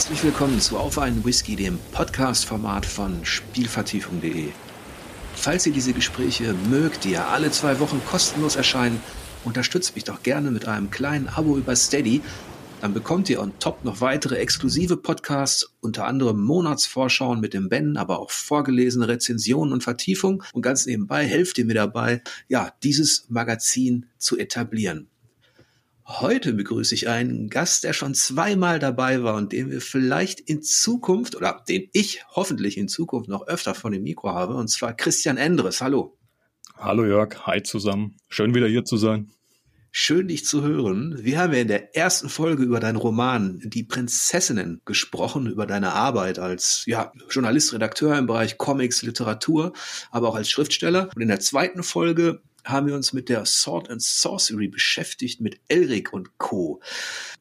Herzlich willkommen zu Auf einen Whisky, dem Podcast-Format von Spielvertiefung.de. Falls ihr diese Gespräche mögt, die ja alle zwei Wochen kostenlos erscheinen, unterstützt mich doch gerne mit einem kleinen Abo über Steady. Dann bekommt ihr on top noch weitere exklusive Podcasts, unter anderem Monatsvorschauen mit dem Ben, aber auch vorgelesene Rezensionen und Vertiefung. Und ganz nebenbei helft ihr mir dabei, ja, dieses Magazin zu etablieren. Heute begrüße ich einen Gast, der schon zweimal dabei war und den wir vielleicht in Zukunft oder den ich hoffentlich in Zukunft noch öfter von dem Mikro habe, und zwar Christian Endres. Hallo. Hallo Jörg, hi zusammen. Schön wieder hier zu sein. Schön dich zu hören. Wir haben ja in der ersten Folge über deinen Roman Die Prinzessinnen gesprochen, über deine Arbeit als ja, Journalist, Redakteur im Bereich Comics, Literatur, aber auch als Schriftsteller. Und in der zweiten Folge haben wir uns mit der Sword and Sorcery beschäftigt, mit Elric und Co.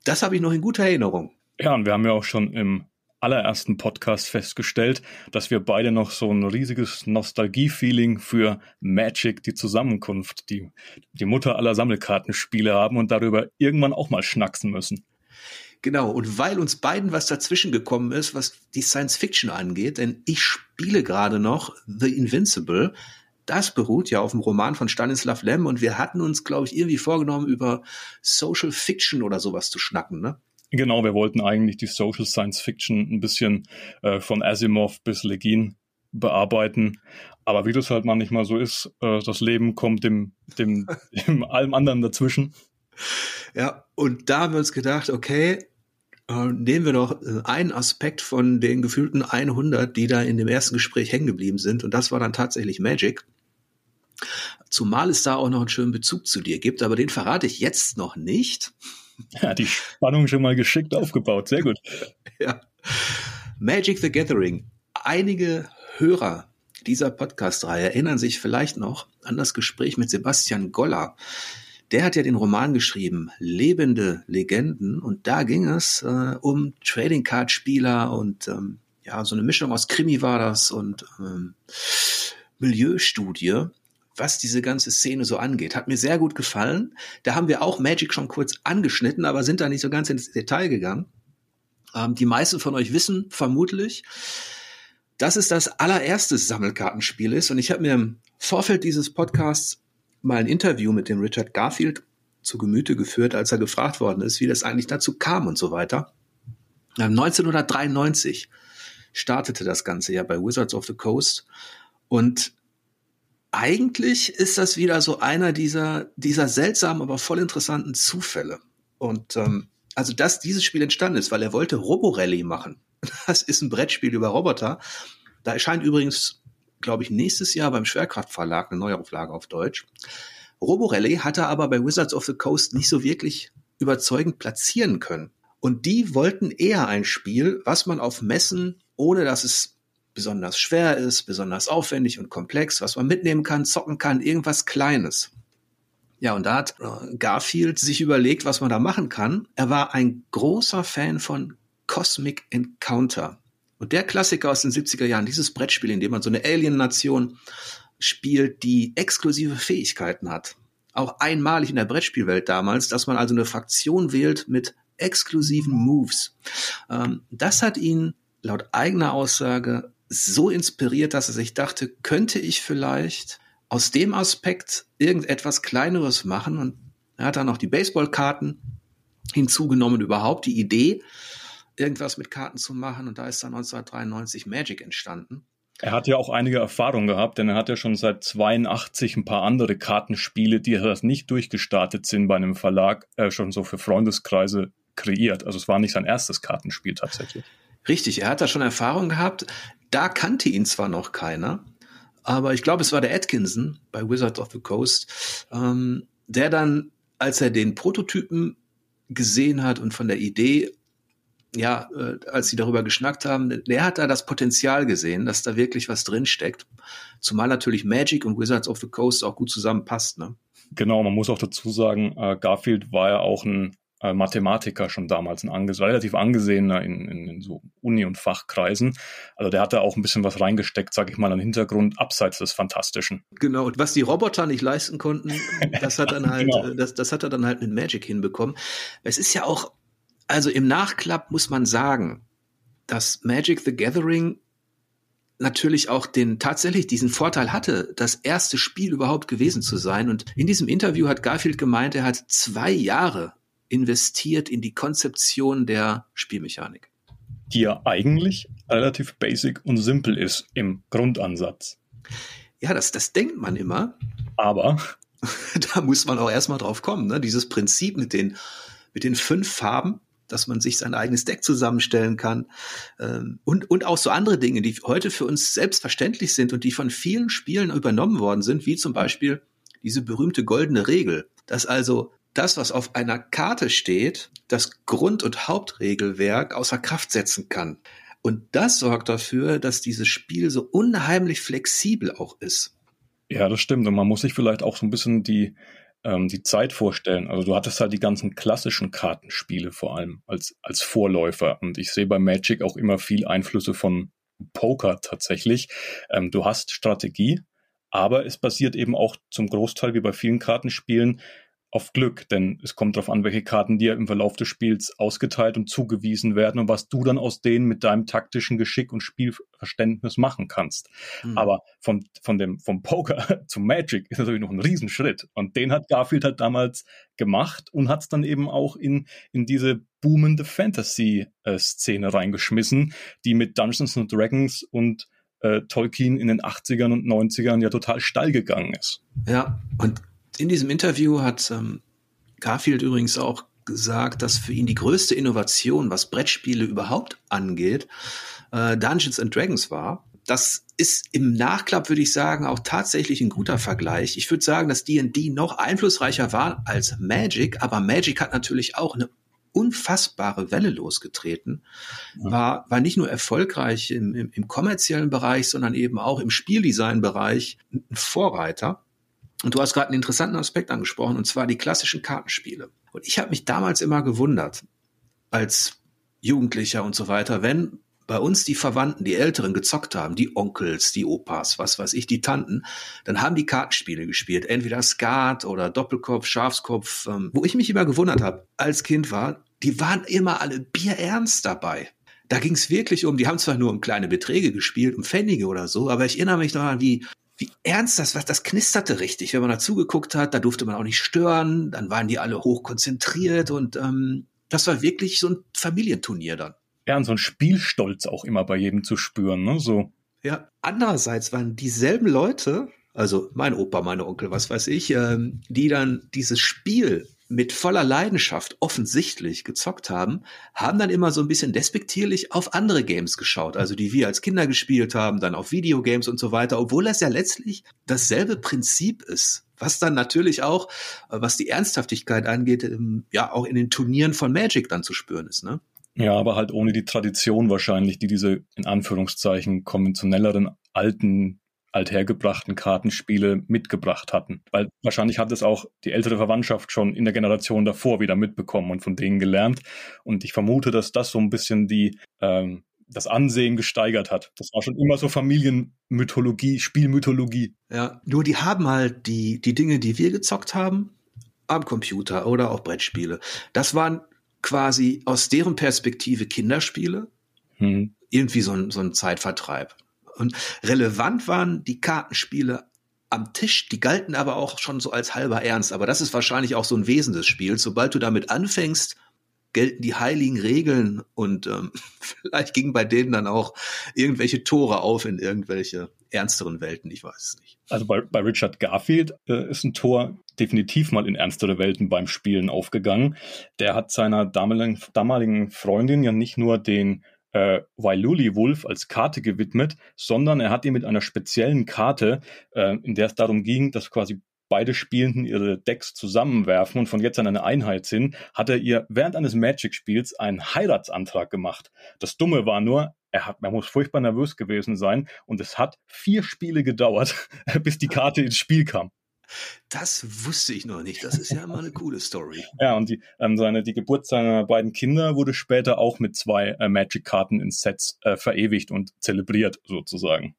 Das habe ich noch in guter Erinnerung. Ja, und wir haben ja auch schon im allerersten Podcast festgestellt, dass wir beide noch so ein riesiges Nostalgie-Feeling für Magic, die Zusammenkunft, die, die Mutter aller Sammelkartenspiele haben und darüber irgendwann auch mal schnacksen müssen. Genau, und weil uns beiden was dazwischen gekommen ist, was die Science Fiction angeht, denn ich spiele gerade noch The Invincible, das beruht ja auf dem Roman von Stanislav Lem und wir hatten uns, glaube ich, irgendwie vorgenommen, über Social Fiction oder sowas zu schnacken, ne? Genau, wir wollten eigentlich die Social Science Fiction ein bisschen äh, von Asimov bis Legin bearbeiten. Aber wie das halt manchmal so ist, äh, das Leben kommt dem, dem, dem allem anderen dazwischen. Ja, und da haben wir uns gedacht, okay, äh, nehmen wir doch äh, einen Aspekt von den gefühlten 100, die da in dem ersten Gespräch hängen geblieben sind. Und das war dann tatsächlich Magic. Zumal es da auch noch einen schönen Bezug zu dir gibt, aber den verrate ich jetzt noch nicht. Ja, die Spannung schon mal geschickt aufgebaut. Sehr gut. ja. Magic the Gathering. Einige Hörer dieser Podcast-Reihe erinnern sich vielleicht noch an das Gespräch mit Sebastian Goller. Der hat ja den Roman geschrieben, Lebende Legenden, und da ging es äh, um Trading Card Spieler und ähm, ja, so eine Mischung aus Krimi war das und ähm, Milieustudie was diese ganze Szene so angeht. Hat mir sehr gut gefallen. Da haben wir auch Magic schon kurz angeschnitten, aber sind da nicht so ganz ins Detail gegangen. Ähm, die meisten von euch wissen vermutlich, dass es das allererste Sammelkartenspiel ist. Und ich habe mir im Vorfeld dieses Podcasts mal ein Interview mit dem Richard Garfield zu Gemüte geführt, als er gefragt worden ist, wie das eigentlich dazu kam und so weiter. 1993 ähm, startete das Ganze ja bei Wizards of the Coast und eigentlich ist das wieder so einer dieser, dieser seltsamen, aber voll interessanten Zufälle. Und ähm, also, dass dieses Spiel entstanden ist, weil er wollte Roborally machen. Das ist ein Brettspiel über Roboter. Da erscheint übrigens, glaube ich, nächstes Jahr beim Schwerkraftverlag eine Neuauflage auf Deutsch. Roborally hatte aber bei Wizards of the Coast nicht so wirklich überzeugend platzieren können. Und die wollten eher ein Spiel, was man auf Messen, ohne dass es besonders schwer ist, besonders aufwendig und komplex, was man mitnehmen kann, zocken kann, irgendwas Kleines. Ja, und da hat äh, Garfield sich überlegt, was man da machen kann. Er war ein großer Fan von Cosmic Encounter. Und der Klassiker aus den 70er Jahren, dieses Brettspiel, in dem man so eine Alien-Nation spielt, die exklusive Fähigkeiten hat. Auch einmalig in der Brettspielwelt damals, dass man also eine Fraktion wählt mit exklusiven Moves. Ähm, das hat ihn laut eigener Aussage so inspiriert, dass er sich dachte, könnte ich vielleicht aus dem Aspekt irgendetwas Kleineres machen? Und er hat dann noch die Baseballkarten hinzugenommen, überhaupt die Idee, irgendwas mit Karten zu machen. Und da ist dann 1993 Magic entstanden. Er hat ja auch einige Erfahrungen gehabt, denn er hat ja schon seit 82 ein paar andere Kartenspiele, die das nicht durchgestartet sind bei einem Verlag, äh, schon so für Freundeskreise kreiert. Also es war nicht sein erstes Kartenspiel tatsächlich. Richtig, er hat da schon Erfahrung gehabt. Da kannte ihn zwar noch keiner, aber ich glaube, es war der Atkinson bei Wizards of the Coast, ähm, der dann, als er den Prototypen gesehen hat und von der Idee, ja, äh, als sie darüber geschnackt haben, der hat da das Potenzial gesehen, dass da wirklich was drin steckt. Zumal natürlich Magic und Wizards of the Coast auch gut zusammenpasst, ne? Genau, man muss auch dazu sagen, äh, Garfield war ja auch ein äh, Mathematiker schon damals, ein anges relativ angesehener in, in, in so Uni- und Fachkreisen. Also der hat da auch ein bisschen was reingesteckt, sag ich mal, an Hintergrund, abseits des Fantastischen. Genau, und was die Roboter nicht leisten konnten, das hat dann halt, genau. das, das hat er dann halt mit Magic hinbekommen. Es ist ja auch, also im Nachklapp muss man sagen, dass Magic the Gathering natürlich auch den tatsächlich diesen Vorteil hatte, das erste Spiel überhaupt gewesen zu sein. Und in diesem Interview hat Garfield gemeint, er hat zwei Jahre investiert in die Konzeption der Spielmechanik. Die ja eigentlich relativ basic und simpel ist im Grundansatz. Ja, das, das denkt man immer. Aber da muss man auch erstmal drauf kommen. Ne? Dieses Prinzip mit den, mit den fünf Farben, dass man sich sein eigenes Deck zusammenstellen kann. Ähm, und, und auch so andere Dinge, die heute für uns selbstverständlich sind und die von vielen Spielen übernommen worden sind, wie zum Beispiel diese berühmte goldene Regel, dass also das, was auf einer Karte steht, das Grund- und Hauptregelwerk außer Kraft setzen kann. Und das sorgt dafür, dass dieses Spiel so unheimlich flexibel auch ist. Ja, das stimmt. Und man muss sich vielleicht auch so ein bisschen die, ähm, die Zeit vorstellen. Also du hattest halt die ganzen klassischen Kartenspiele vor allem als, als Vorläufer. Und ich sehe bei Magic auch immer viel Einflüsse von Poker tatsächlich. Ähm, du hast Strategie, aber es basiert eben auch zum Großteil wie bei vielen Kartenspielen auf Glück, denn es kommt darauf an, welche Karten dir im Verlauf des Spiels ausgeteilt und zugewiesen werden und was du dann aus denen mit deinem taktischen Geschick und Spielverständnis machen kannst. Mhm. Aber von, von dem, vom Poker zum Magic ist natürlich noch ein Riesenschritt. Und den hat Garfield halt damals gemacht und hat es dann eben auch in, in diese boomende Fantasy-Szene reingeschmissen, die mit Dungeons and Dragons und äh, Tolkien in den 80ern und 90ern ja total steil gegangen ist. Ja, und in diesem Interview hat ähm, Garfield übrigens auch gesagt, dass für ihn die größte Innovation, was Brettspiele überhaupt angeht, äh, Dungeons and Dragons war. Das ist im Nachklapp, würde ich sagen, auch tatsächlich ein guter Vergleich. Ich würde sagen, dass D&D noch einflussreicher war als Magic, aber Magic hat natürlich auch eine unfassbare Welle losgetreten, war, war nicht nur erfolgreich im, im, im kommerziellen Bereich, sondern eben auch im Spieldesign-Bereich ein Vorreiter. Und du hast gerade einen interessanten Aspekt angesprochen, und zwar die klassischen Kartenspiele. Und ich habe mich damals immer gewundert, als Jugendlicher und so weiter, wenn bei uns die Verwandten, die Älteren gezockt haben, die Onkels, die Opas, was weiß ich, die Tanten, dann haben die Kartenspiele gespielt, entweder Skat oder Doppelkopf, Schafskopf, ähm, wo ich mich immer gewundert habe, als Kind war, die waren immer alle bierernst dabei. Da ging es wirklich um, die haben zwar nur um kleine Beträge gespielt, um Pfennige oder so, aber ich erinnere mich noch an, wie wie ernst das war. Das knisterte richtig, wenn man da zugeguckt hat. Da durfte man auch nicht stören. Dann waren die alle hoch konzentriert und ähm, das war wirklich so ein Familienturnier dann. Ja, und so ein Spielstolz auch immer bei jedem zu spüren, ne? So. Ja, andererseits waren dieselben Leute, also mein Opa, meine Onkel, was weiß ich, ähm, die dann dieses Spiel mit voller Leidenschaft offensichtlich gezockt haben, haben dann immer so ein bisschen despektierlich auf andere Games geschaut, also die wir als Kinder gespielt haben, dann auf Videogames und so weiter, obwohl das ja letztlich dasselbe Prinzip ist, was dann natürlich auch, was die Ernsthaftigkeit angeht, ja auch in den Turnieren von Magic dann zu spüren ist, ne? Ja, aber halt ohne die Tradition wahrscheinlich, die diese in Anführungszeichen konventionelleren alten althergebrachten Kartenspiele mitgebracht hatten. Weil wahrscheinlich hat es auch die ältere Verwandtschaft schon in der Generation davor wieder mitbekommen und von denen gelernt. Und ich vermute, dass das so ein bisschen die ähm, das Ansehen gesteigert hat. Das war schon immer so Familienmythologie, Spielmythologie. Ja, nur die haben halt die, die Dinge, die wir gezockt haben, am Computer oder auch Brettspiele. Das waren quasi aus deren Perspektive Kinderspiele. Hm. Irgendwie so ein, so ein Zeitvertreib. Und relevant waren die Kartenspiele am Tisch, die galten aber auch schon so als halber Ernst. Aber das ist wahrscheinlich auch so ein Wesen des Spiels. Sobald du damit anfängst, gelten die heiligen Regeln und ähm, vielleicht gingen bei denen dann auch irgendwelche Tore auf in irgendwelche ernsteren Welten, ich weiß es nicht. Also bei, bei Richard Garfield äh, ist ein Tor definitiv mal in ernstere Welten beim Spielen aufgegangen. Der hat seiner damaligen, damaligen Freundin ja nicht nur den äh, Wailuli Wolf als Karte gewidmet, sondern er hat ihn mit einer speziellen Karte, äh, in der es darum ging, dass quasi beide Spielenden ihre Decks zusammenwerfen und von jetzt an eine Einheit sind, hat er ihr während eines Magic-Spiels einen Heiratsantrag gemacht. Das Dumme war nur, er, hat, er muss furchtbar nervös gewesen sein und es hat vier Spiele gedauert, bis die Karte ins Spiel kam. Das wusste ich noch nicht. Das ist ja immer eine coole Story. Ja, und die, ähm, seine, die Geburt seiner beiden Kinder wurde später auch mit zwei äh, Magic-Karten in Sets äh, verewigt und zelebriert, sozusagen.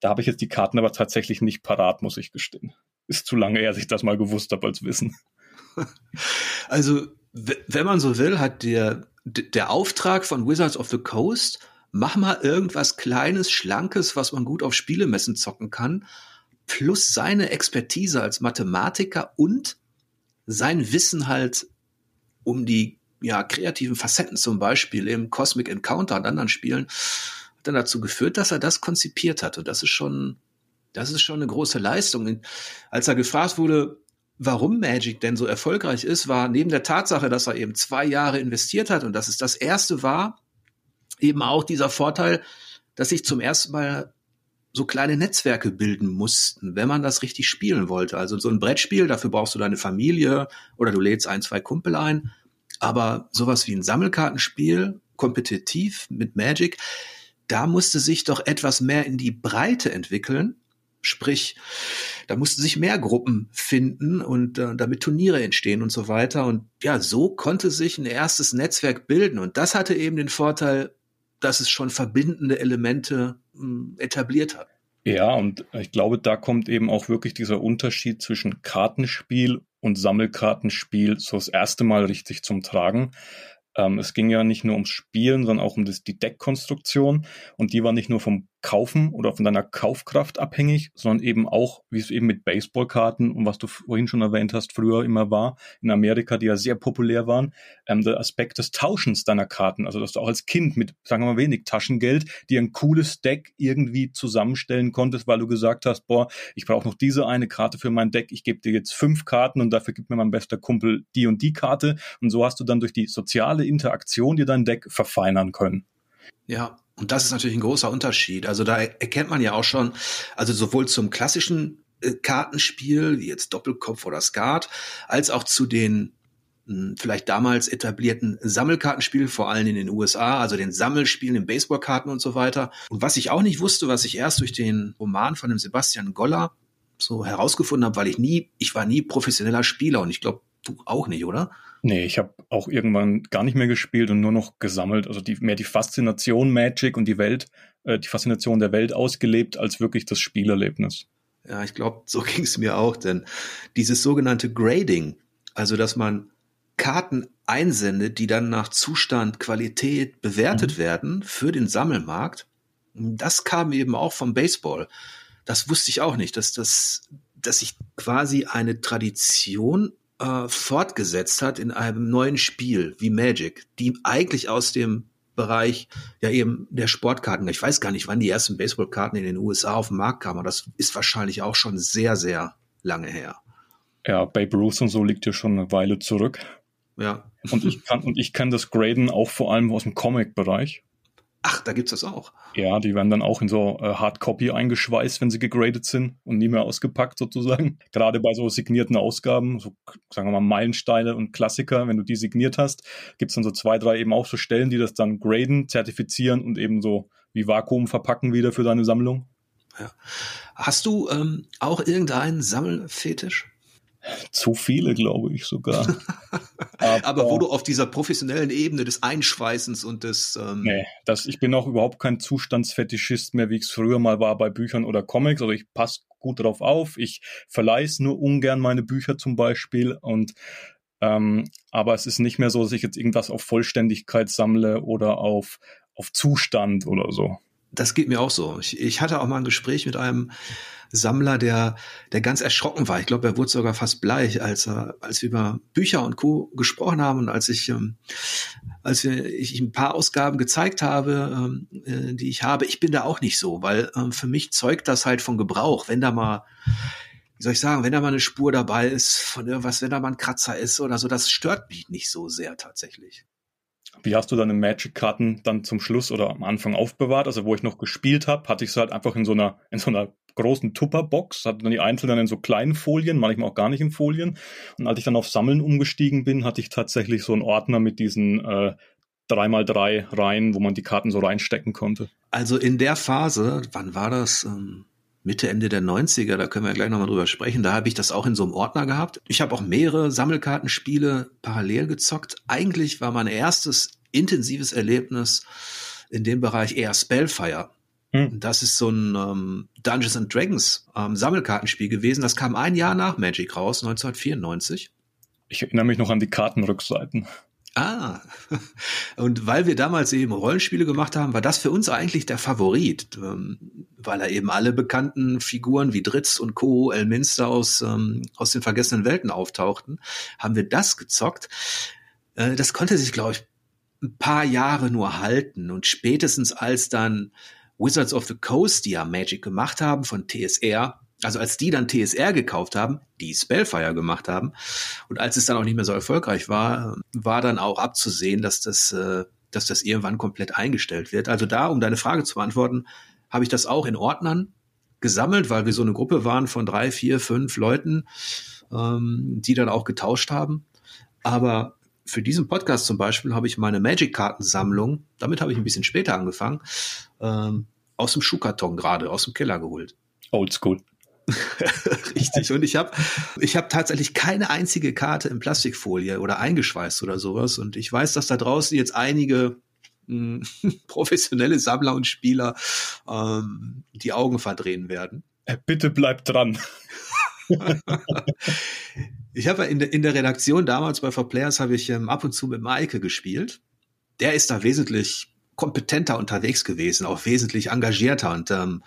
Da habe ich jetzt die Karten aber tatsächlich nicht parat, muss ich gestehen. Ist zu lange her, dass ich das mal gewusst habe als Wissen. Also, wenn man so will, hat der der Auftrag von Wizards of the Coast, mach mal irgendwas Kleines, Schlankes, was man gut auf Spielemessen zocken kann, plus seine Expertise als Mathematiker und sein Wissen halt um die ja, kreativen Facetten zum Beispiel im Cosmic Encounter und anderen Spielen, hat dann dazu geführt, dass er das konzipiert hat. Und das ist schon, das ist schon eine große Leistung. Als er gefragt wurde, warum Magic denn so erfolgreich ist, war neben der Tatsache, dass er eben zwei Jahre investiert hat und dass es das erste war, eben auch dieser Vorteil, dass sich zum ersten Mal so kleine Netzwerke bilden mussten, wenn man das richtig spielen wollte. Also so ein Brettspiel, dafür brauchst du deine Familie oder du lädst ein, zwei Kumpel ein. Aber sowas wie ein Sammelkartenspiel, kompetitiv mit Magic, da musste sich doch etwas mehr in die Breite entwickeln. Sprich, da mussten sich mehr Gruppen finden und äh, damit Turniere entstehen und so weiter. Und ja, so konnte sich ein erstes Netzwerk bilden. Und das hatte eben den Vorteil, dass es schon verbindende Elemente hm, etabliert hat. Ja, und ich glaube, da kommt eben auch wirklich dieser Unterschied zwischen Kartenspiel und Sammelkartenspiel so das erste Mal richtig zum Tragen. Ähm, es ging ja nicht nur ums Spielen, sondern auch um das, die Deckkonstruktion. Und die war nicht nur vom Kaufen oder von deiner Kaufkraft abhängig, sondern eben auch, wie es eben mit Baseballkarten und was du vorhin schon erwähnt hast, früher immer war, in Amerika, die ja sehr populär waren, ähm, der Aspekt des Tauschens deiner Karten. Also, dass du auch als Kind mit, sagen wir mal, wenig Taschengeld dir ein cooles Deck irgendwie zusammenstellen konntest, weil du gesagt hast, boah, ich brauche noch diese eine Karte für mein Deck, ich gebe dir jetzt fünf Karten und dafür gibt mir mein bester Kumpel die und die Karte. Und so hast du dann durch die soziale Interaktion dir dein Deck verfeinern können. Ja, und das ist natürlich ein großer Unterschied. Also da erkennt man ja auch schon, also sowohl zum klassischen äh, Kartenspiel, wie jetzt Doppelkopf oder Skat, als auch zu den mh, hm, vielleicht damals etablierten Sammelkartenspielen, vor allem in den USA, also den Sammelspielen, den Baseballkarten und so weiter. Und was ich auch nicht wusste, was ich erst durch den Roman von dem Sebastian Goller so herausgefunden habe, weil ich nie, ich war nie professioneller Spieler und ich glaube, du auch nicht, oder? Nee, ich habe auch irgendwann gar nicht mehr gespielt und nur noch gesammelt. Also die, mehr die Faszination Magic und die Welt, äh, die Faszination der Welt ausgelebt, als wirklich das Spielerlebnis. Ja, ich glaube, so ging es mir auch, denn dieses sogenannte Grading, also dass man Karten einsendet, die dann nach Zustand, Qualität bewertet mhm. werden für den Sammelmarkt, das kam eben auch vom Baseball. Das wusste ich auch nicht, dass das, dass sich quasi eine Tradition äh, fortgesetzt hat in einem neuen Spiel wie Magic, die eigentlich aus dem Bereich ja eben der Sportkarten. Ich weiß gar nicht, wann die ersten Baseballkarten in den USA auf den Markt kamen, aber das ist wahrscheinlich auch schon sehr, sehr lange her. Ja, Babe Ruth und so liegt ja schon eine Weile zurück. Ja. Und ich kann, und ich kann das Graden auch vor allem aus dem Comic-Bereich. Ach, da gibt's das auch. Ja, die werden dann auch in so äh, Hardcopy eingeschweißt, wenn sie gegradet sind und nie mehr ausgepackt sozusagen. Gerade bei so signierten Ausgaben, so sagen wir mal Meilensteine und Klassiker, wenn du die signiert hast, gibt's dann so zwei, drei eben auch so Stellen, die das dann graden, zertifizieren und eben so wie Vakuum verpacken wieder für deine Sammlung. Ja. Hast du ähm, auch irgendeinen Sammelfetisch? Zu viele, glaube ich sogar. Aber, Aber, wo du auf dieser professionellen Ebene des Einschweißens und des. Ähm nee, das, ich bin auch überhaupt kein Zustandsfetischist mehr, wie ich es früher mal war bei Büchern oder Comics. Also ich passe gut drauf auf. Ich verleihe nur ungern meine Bücher zum Beispiel. Und ähm, aber es ist nicht mehr so, dass ich jetzt irgendwas auf Vollständigkeit sammle oder auf, auf Zustand oder so. Das geht mir auch so. Ich, ich hatte auch mal ein Gespräch mit einem Sammler, der, der ganz erschrocken war. Ich glaube, er wurde sogar fast bleich, als, als wir über Bücher und Co. gesprochen haben und als ich, ähm, als ich ein paar Ausgaben gezeigt habe, ähm, äh, die ich habe. Ich bin da auch nicht so, weil ähm, für mich zeugt das halt von Gebrauch. Wenn da mal wie soll ich sagen, wenn da mal eine Spur dabei ist von irgendwas, wenn da mal ein Kratzer ist oder so, das stört mich nicht so sehr tatsächlich. Wie hast du deine Magic-Karten dann zum Schluss oder am Anfang aufbewahrt? Also wo ich noch gespielt habe, hatte ich sie halt einfach in so einer, in so einer großen Tupperbox, hatte dann die einzelnen in so kleinen Folien, manchmal auch gar nicht in Folien. Und als ich dann auf Sammeln umgestiegen bin, hatte ich tatsächlich so einen Ordner mit diesen äh, 3x3 Reihen, wo man die Karten so reinstecken konnte. Also in der Phase, wann war das? Ähm Mitte, Ende der 90er, da können wir gleich nochmal drüber sprechen. Da habe ich das auch in so einem Ordner gehabt. Ich habe auch mehrere Sammelkartenspiele parallel gezockt. Eigentlich war mein erstes intensives Erlebnis in dem Bereich eher Spellfire. Hm. Das ist so ein ähm, Dungeons and Dragons ähm, Sammelkartenspiel gewesen. Das kam ein Jahr nach Magic raus, 1994. Ich erinnere mich noch an die Kartenrückseiten. Ah, und weil wir damals eben Rollenspiele gemacht haben, war das für uns eigentlich der Favorit, ähm, weil er eben alle bekannten Figuren wie Dritz und Co., Elminster aus, ähm, aus den vergessenen Welten auftauchten, haben wir das gezockt. Äh, das konnte sich, glaube ich, ein paar Jahre nur halten und spätestens als dann Wizards of the Coast, die ja Magic gemacht haben von TSR, also als die dann TSR gekauft haben, die Spellfire gemacht haben, und als es dann auch nicht mehr so erfolgreich war, war dann auch abzusehen, dass das, äh, dass das irgendwann komplett eingestellt wird. Also da, um deine Frage zu beantworten, habe ich das auch in Ordnern gesammelt, weil wir so eine Gruppe waren von drei, vier, fünf Leuten, ähm, die dann auch getauscht haben. Aber für diesen Podcast zum Beispiel habe ich meine Magic-Kartensammlung, damit habe ich ein bisschen später angefangen, ähm, aus dem Schuhkarton gerade, aus dem Keller geholt. Oldschool. Richtig. Und ich habe ich hab tatsächlich keine einzige Karte in Plastikfolie oder eingeschweißt oder sowas. Und ich weiß, dass da draußen jetzt einige mh, hm, professionelle Sammler und Spieler ähm, die Augen verdrehen werden. Äh, bitte bleibt dran. ich habe in, der in der Redaktion damals bei For Players habe ich ähm, ab und zu mit Maike gespielt. Der ist da wesentlich kompetenter unterwegs gewesen, auch wesentlich engagierter und ähm, äh,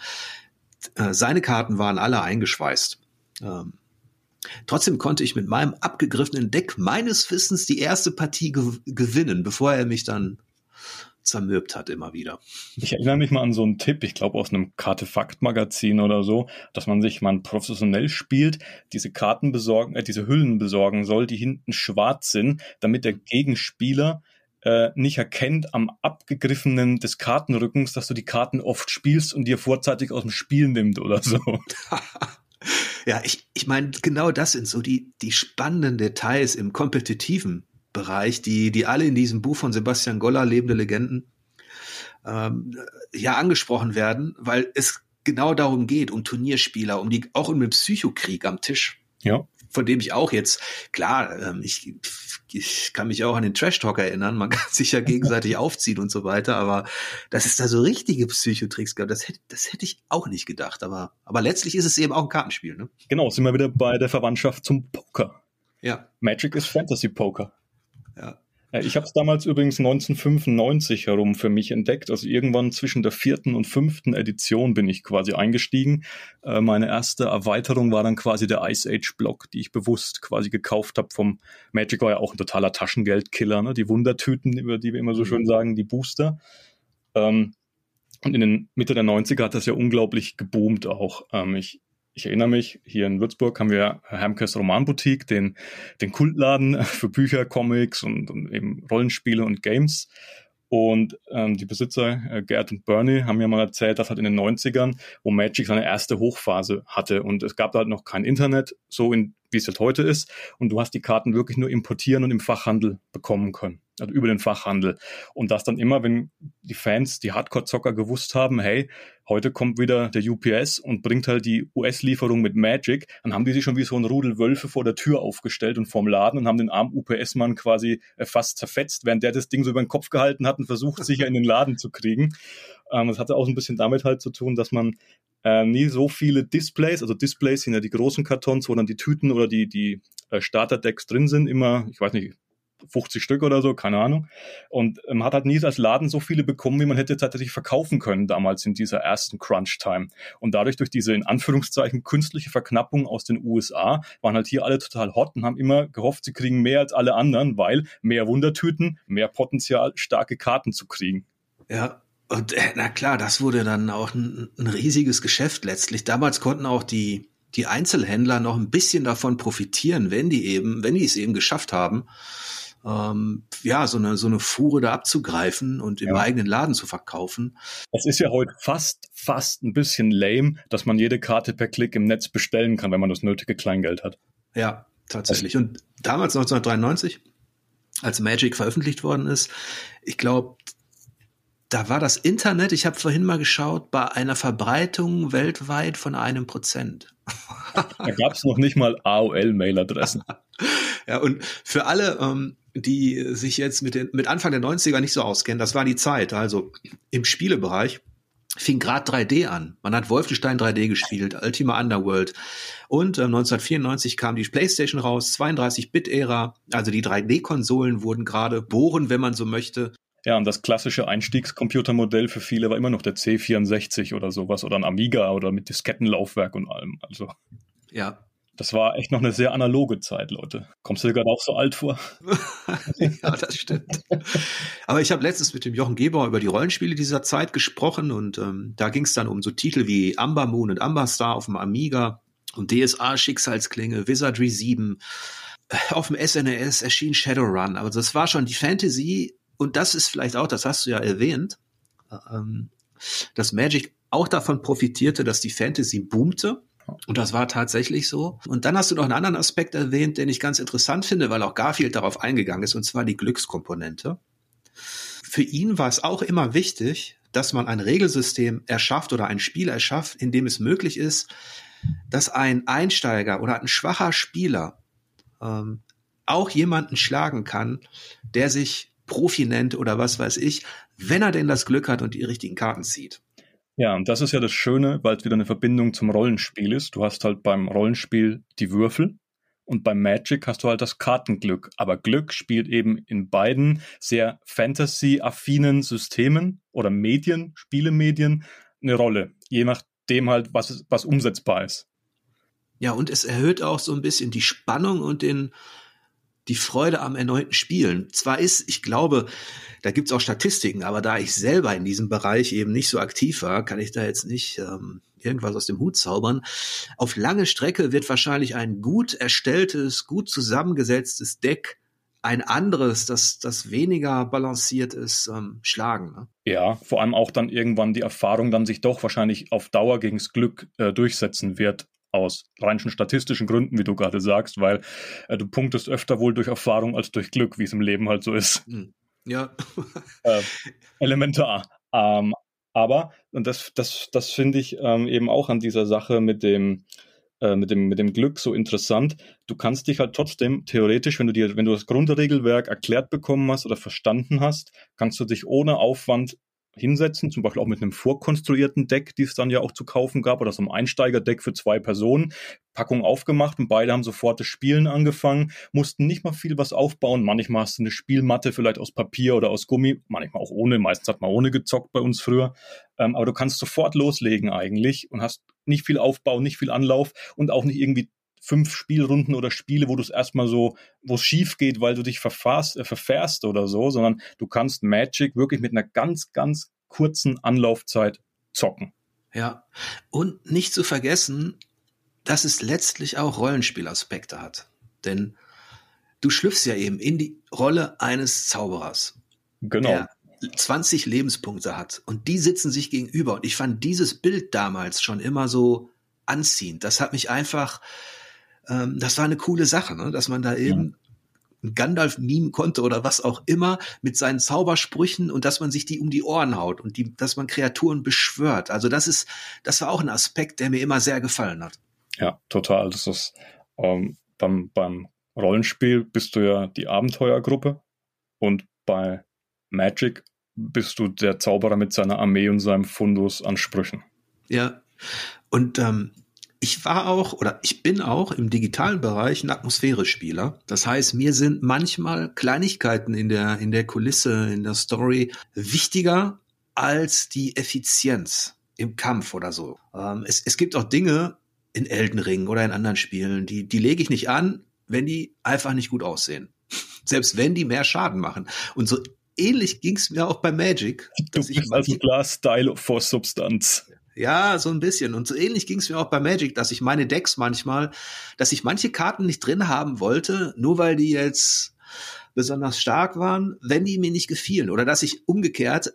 seine Karten waren alle eingeschweißt. Ähm, trotzdem konnte ich mit meinem abgegriffenen Deck meines Wissens die erste Partie gew gewinnen, bevor er mich dann zermürbt hat immer wieder. Ich erinnere mich mal an so einen Tipp, ich glaube aus einem Kartefakt-Magazin oder so, dass man sich mal professionell spielt, diese Karten besorgen, äh, diese Hüllen besorgen soll, die hinten schwarz sind, damit der Gegenspieler äh, nicht erkennt am abgegriffenen des Kartenrückens, dass du die Karten oft spielst und dir vorzeitig aus dem Spiel nimmt oder so. ja, ich, ich meine, genau das sind so die, die spannenden Details im kompetitiven Bereich, die, die alle in diesem Buch von Sebastian Goller, Lebende Legenden, ähm, ja angesprochen werden, weil es genau darum geht, um Turnierspieler, um die, auch um den Psychokrieg am Tisch. Ja von dem ich auch jetzt, klar, ähm, ich, ich kann mich auch an den Trash Talk erinnern, man kann sich ja gegenseitig aufziehen und so weiter, aber dass es da so richtige Psychotricks gab, das hätte, das hätte ich auch nicht gedacht, aber, aber letztlich ist es eben auch ein Kartenspiel, ne? Genau, sind wir wieder bei der Verwandtschaft zum Poker. Ja. Magic ist Fantasy Poker. Ja. Ich habe es damals übrigens 1995 herum für mich entdeckt. Also irgendwann zwischen der vierten und fünften Edition bin ich quasi eingestiegen. Äh, meine erste Erweiterung war dann quasi der Ice Age Block, die ich bewusst quasi gekauft habe vom Magic war ja auch ein totaler Taschengeldkiller, ne? die Wundertüten, über die wir immer so schön mhm. sagen, die Booster. Ähm, und in den Mitte der 90er hat das ja unglaublich geboomt auch. Ähm, ich ich erinnere mich, hier in Würzburg haben wir Hermkes Romanboutique, den, den Kultladen für Bücher, Comics und, und eben Rollenspiele und Games. Und ähm, die Besitzer, äh, Gerd und Bernie, haben mir mal erzählt, dass halt in den 90ern, wo Magic seine erste Hochphase hatte und es gab halt noch kein Internet, so in wie es halt heute ist. Und du hast die Karten wirklich nur importieren und im Fachhandel bekommen können. Also über den Fachhandel. Und das dann immer, wenn die Fans, die Hardcore-Zocker gewusst haben, hey, heute kommt wieder der UPS und bringt halt die US-Lieferung mit Magic, dann haben die sich schon wie so ein Rudel Wölfe vor der Tür aufgestellt und vorm Laden und haben den armen UPS-Mann quasi äh, fast zerfetzt, während der das Ding so über den Kopf gehalten hat und versucht, sicher in den Laden zu kriegen. Ähm, das hatte auch ein bisschen damit halt zu tun, dass man äh, nie so viele Displays, also Displays sind ja die großen Kartons, wo dann die Tüten oder die, die äh, Starterdecks drin sind, immer, ich weiß nicht, 50 Stück oder so, keine Ahnung. Und man ähm, hat halt nie als Laden so viele bekommen, wie man hätte tatsächlich verkaufen können damals in dieser ersten Crunch-Time. Und dadurch, durch diese in Anführungszeichen künstliche Verknappung aus den USA, waren halt hier alle total hot und haben immer gehofft, sie kriegen mehr als alle anderen, weil mehr Wundertüten, mehr Potenzial, starke Karten zu kriegen. Ja, und äh, na klar, das wurde dann auch ein, ein riesiges Geschäft letztlich. Damals konnten auch die, die Einzelhändler noch ein bisschen davon profitieren, wenn die eben, wenn die es eben geschafft haben, ähm, ja, so eine, so eine Fuhre da abzugreifen und im ja. eigenen Laden zu verkaufen. Es ist ja heute fast, fast ein bisschen lame, dass man jede Karte per Klick im Netz bestellen kann, wenn man das nötige Kleingeld hat. Ja, tatsächlich. Also, und damals 1993, als Magic veröffentlicht worden ist, ich glaube, da war das Internet, ich habe vorhin mal geschaut, bei einer Verbreitung weltweit von einem Prozent. Da gab es noch nicht mal AOL-Mail-Adressen. ja, und für alle, ähm, die sich jetzt mit, den, mit Anfang der 90er nicht so auskennen, das war die Zeit. Also im Spielebereich fing gerade 3D an. Man hat Wolfenstein 3D gespielt, Ultima Underworld. Und äh, 1994 kam die PlayStation raus, 32-Bit-Ära. Also die 3D-Konsolen wurden gerade bohren, wenn man so möchte. Ja, und das klassische Einstiegscomputermodell für viele war immer noch der C64 oder sowas oder ein Amiga oder mit Diskettenlaufwerk und allem. Also. Ja, das war echt noch eine sehr analoge Zeit, Leute. Kommst du dir gerade auch so alt vor? ja, das stimmt. Aber ich habe letztens mit dem Jochen Gebauer über die Rollenspiele dieser Zeit gesprochen und ähm, da ging es dann um so Titel wie Amber Moon und Amber Star auf dem Amiga und DSA Schicksalsklinge, Wizardry 7. Äh, auf dem SNES e erschien Shadowrun. Aber das war schon die Fantasy und das ist vielleicht auch, das hast du ja erwähnt, äh, ähm, dass Magic auch davon profitierte, dass die Fantasy boomte und das war tatsächlich so. Und dann hast du noch einen anderen Aspekt erwähnt, den ich ganz interessant finde, weil auch Garfield darauf eingegangen ist, und zwar die Glückskomponente. Für ihn war es auch immer wichtig, dass man ein Regelsystem erschafft oder ein Spiel erschafft, in dem es möglich ist, dass ein Einsteiger oder ein schwacher Spieler ähm, auch jemanden schlagen kann, der sich Profi nennt oder was weiß ich, wenn er denn das Glück hat und die richtigen Karten zieht. Ja, und das ist ja das Schöne, weil es wieder eine Verbindung zum Rollenspiel ist. Du hast halt beim Rollenspiel die Würfel und beim Magic hast du halt das Kartenglück. Aber Glück spielt eben in beiden sehr Fantasy-affinen Systemen oder Medien, Spielemedien eine Rolle. Je nachdem halt, was, was umsetzbar ist. Ja, und es erhöht auch so ein bisschen die Spannung und den, die Freude am erneuten Spielen. Zwar ist, ich glaube, da gibt's auch Statistiken, aber da ich selber in diesem Bereich eben nicht so aktiv war, kann ich da jetzt nicht ähm, irgendwas aus dem Hut zaubern. Auf lange Strecke wird wahrscheinlich ein gut erstelltes, gut zusammengesetztes Deck ein anderes, das, das weniger balanciert ist, ähm, schlagen. Ne? Ja, vor allem auch dann irgendwann die Erfahrung dann sich doch wahrscheinlich auf Dauer gegens Glück äh, durchsetzen wird aus rein schon statistischen Gründen, wie du gerade sagst, weil äh, du punktest öfter wohl durch Erfahrung als durch Glück, wie es im Leben halt so ist. Hm. Ja. äh, elementar. Ähm, aber, und das, das, das finde ich ähm, eben auch an dieser Sache mit dem, äh, mit dem, mit dem Glück so interessant. Du kannst dich halt trotzdem theoretisch, wenn du dir, wenn du das Grundregelwerk erklärt bekommen hast oder verstanden hast, kannst du dich ohne Aufwand hinsetzen, zum Beispiel auch mit einem vorkonstruierten Deck, die es dann ja auch zu kaufen gab, oder so einem Einsteigerdeck für zwei Personen, Packung aufgemacht und beide haben sofort das Spielen angefangen, mussten nicht mal viel was aufbauen. Manchmal hast du eine Spielmatte vielleicht aus Papier oder aus Gummi, manchmal auch ohne, meistens hat man ohne gezockt bei uns früher. Ähm, aber du kannst sofort loslegen eigentlich und hast nicht viel Aufbau, nicht viel Anlauf und auch nicht irgendwie fünf Spielrunden oder Spiele, wo du es erstmal so, wo es schief geht, weil du dich verfährst, äh, verfährst oder so, sondern du kannst Magic wirklich mit einer ganz, ganz kurzen Anlaufzeit zocken. Ja. Und nicht zu vergessen, dass es letztlich auch Rollenspielaspekte hat. Denn du schlüpfst ja eben in die Rolle eines Zauberers. Genau. Der 20 Lebenspunkte hat. Und die sitzen sich gegenüber. Und ich fand dieses Bild damals schon immer so anziehend. Das hat mich einfach, ähm, das war eine coole Sache, ne? dass man da eben ja. Gandalf mimen konnte oder was auch immer mit seinen Zaubersprüchen und dass man sich die um die Ohren haut und die, dass man Kreaturen beschwört. Also das ist, das war auch ein Aspekt, der mir immer sehr gefallen hat. Ja, total. Das ist ähm, beim, beim Rollenspiel bist du ja die Abenteuergruppe und bei Magic bist du der Zauberer mit seiner Armee und seinem Fundus an Sprüchen. Ja. Und ähm, ich war auch oder ich bin auch im digitalen Bereich ein Atmosphäre-Spieler. Das heißt, mir sind manchmal Kleinigkeiten in der, in der Kulisse, in der Story wichtiger als die Effizienz im Kampf oder so. Ähm, es, es gibt auch Dinge in Elden Ring oder in anderen Spielen, die, die lege ich nicht an, wenn die einfach nicht gut aussehen. Selbst wenn die mehr Schaden machen. Und so ähnlich ging es mir auch bei Magic. Du bist also klar Style vor Substanz. Ja, so ein bisschen. Und so ähnlich ging es mir auch bei Magic, dass ich meine Decks manchmal, dass ich manche Karten nicht drin haben wollte, nur weil die jetzt besonders stark waren, wenn die mir nicht gefielen. Oder dass ich umgekehrt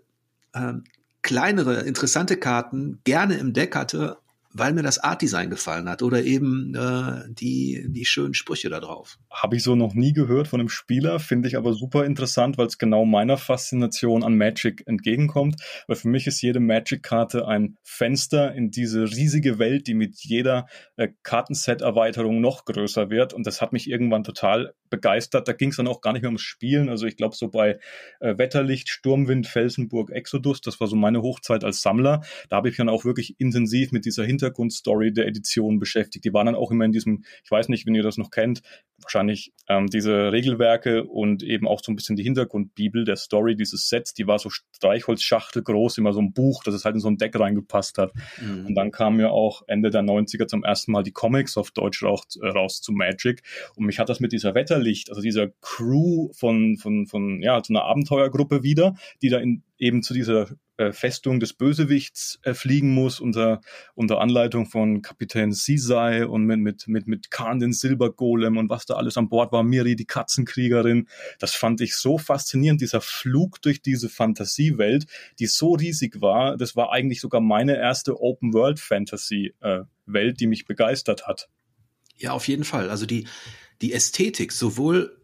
ähm, kleinere, interessante Karten gerne im Deck hatte, weil mir das Art-Design gefallen hat oder eben äh, die, die schönen Sprüche da drauf. Habe ich so noch nie gehört von einem Spieler, finde ich aber super interessant, weil es genau meiner Faszination an Magic entgegenkommt. Weil für mich ist jede Magic-Karte ein Fenster in diese riesige Welt, die mit jeder äh, Kartenset-Erweiterung noch größer wird. Und das hat mich irgendwann total begeistert. Da ging es dann auch gar nicht mehr ums Spielen. Also ich glaube, so bei äh, Wetterlicht, Sturmwind, Felsenburg, Exodus, das war so meine Hochzeit als Sammler. Da habe ich dann auch wirklich intensiv mit dieser Hintergrundstory der Edition beschäftigt. Die waren dann auch immer in diesem, ich weiß nicht, wenn ihr das noch kennt, wahrscheinlich ähm, diese Regelwerke und eben auch so ein bisschen die Hintergrundbibel der Story dieses Sets, die war so Streichholzschachtel groß, immer so ein Buch, dass es halt in so ein Deck reingepasst hat. Mhm. Und dann kamen ja auch Ende der 90er zum ersten Mal die Comics auf Deutsch raus, äh, raus zu Magic. Und mich hat das mit dieser Wetterlicht, also dieser Crew von, von, von ja, so einer Abenteuergruppe wieder, die da in, eben zu dieser äh, Festung des Bösewichts äh, fliegen muss unter, unter Anleitung von Kapitän Sisai und mit, mit, mit, mit Khan den Silbergolem und was da alles an Bord war, Miri, die Katzenkriegerin. Das fand ich so faszinierend, dieser Flug durch diese Fantasiewelt, die so riesig war. Das war eigentlich sogar meine erste Open-World-Fantasy-Welt, äh, die mich begeistert hat. Ja, auf jeden Fall. Also die, die Ästhetik, sowohl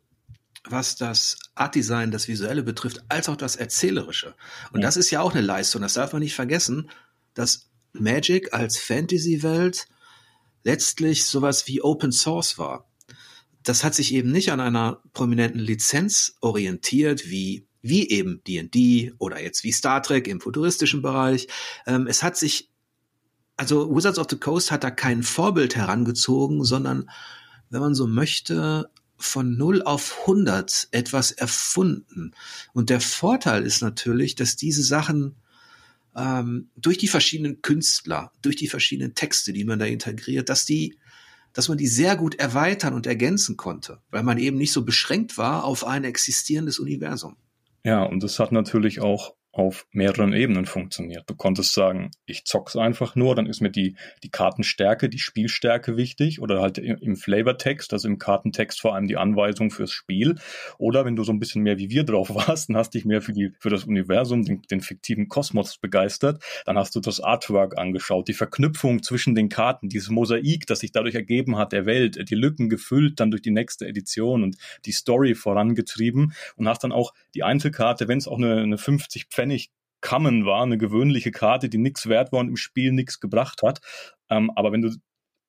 was das Artdesign, das Visuelle betrifft, als auch das Erzählerische. Und ja. das ist ja auch eine Leistung. Das darf man nicht vergessen, dass Magic als Fantasy-Welt letztlich sowas wie Open Source war. Das hat sich eben nicht an einer prominenten Lizenz orientiert, wie, wie eben D&D oder jetzt wie Star Trek im futuristischen Bereich. Ähm, es hat sich, also Wizards of the Coast hat da kein Vorbild herangezogen, sondern wenn man so möchte, von 0 auf 100 etwas erfunden. Und der Vorteil ist natürlich, dass diese Sachen ähm, durch die verschiedenen Künstler, durch die verschiedenen Texte, die man da integriert, dass die, dass man die sehr gut erweitern und ergänzen konnte, weil man eben nicht so beschränkt war auf ein existierendes Universum. Ja, und das hat natürlich auch auf mehreren Ebenen funktioniert. Du konntest sagen, ich zock's einfach nur, dann ist mir die, die Kartenstärke, die Spielstärke wichtig oder halt im Flavortext, also im Kartentext vor allem die Anweisung fürs Spiel. Oder wenn du so ein bisschen mehr wie wir drauf warst, dann hast dich mehr für die, für das Universum, den, den fiktiven Kosmos begeistert, dann hast du das Artwork angeschaut, die Verknüpfung zwischen den Karten, dieses Mosaik, das sich dadurch ergeben hat, der Welt, die Lücken gefüllt dann durch die nächste Edition und die Story vorangetrieben und hast dann auch die Einzelkarte, wenn es auch eine, eine 50 Pfennig Kammen war, eine gewöhnliche Karte, die nichts wert war und im Spiel nichts gebracht hat. Ähm, aber wenn du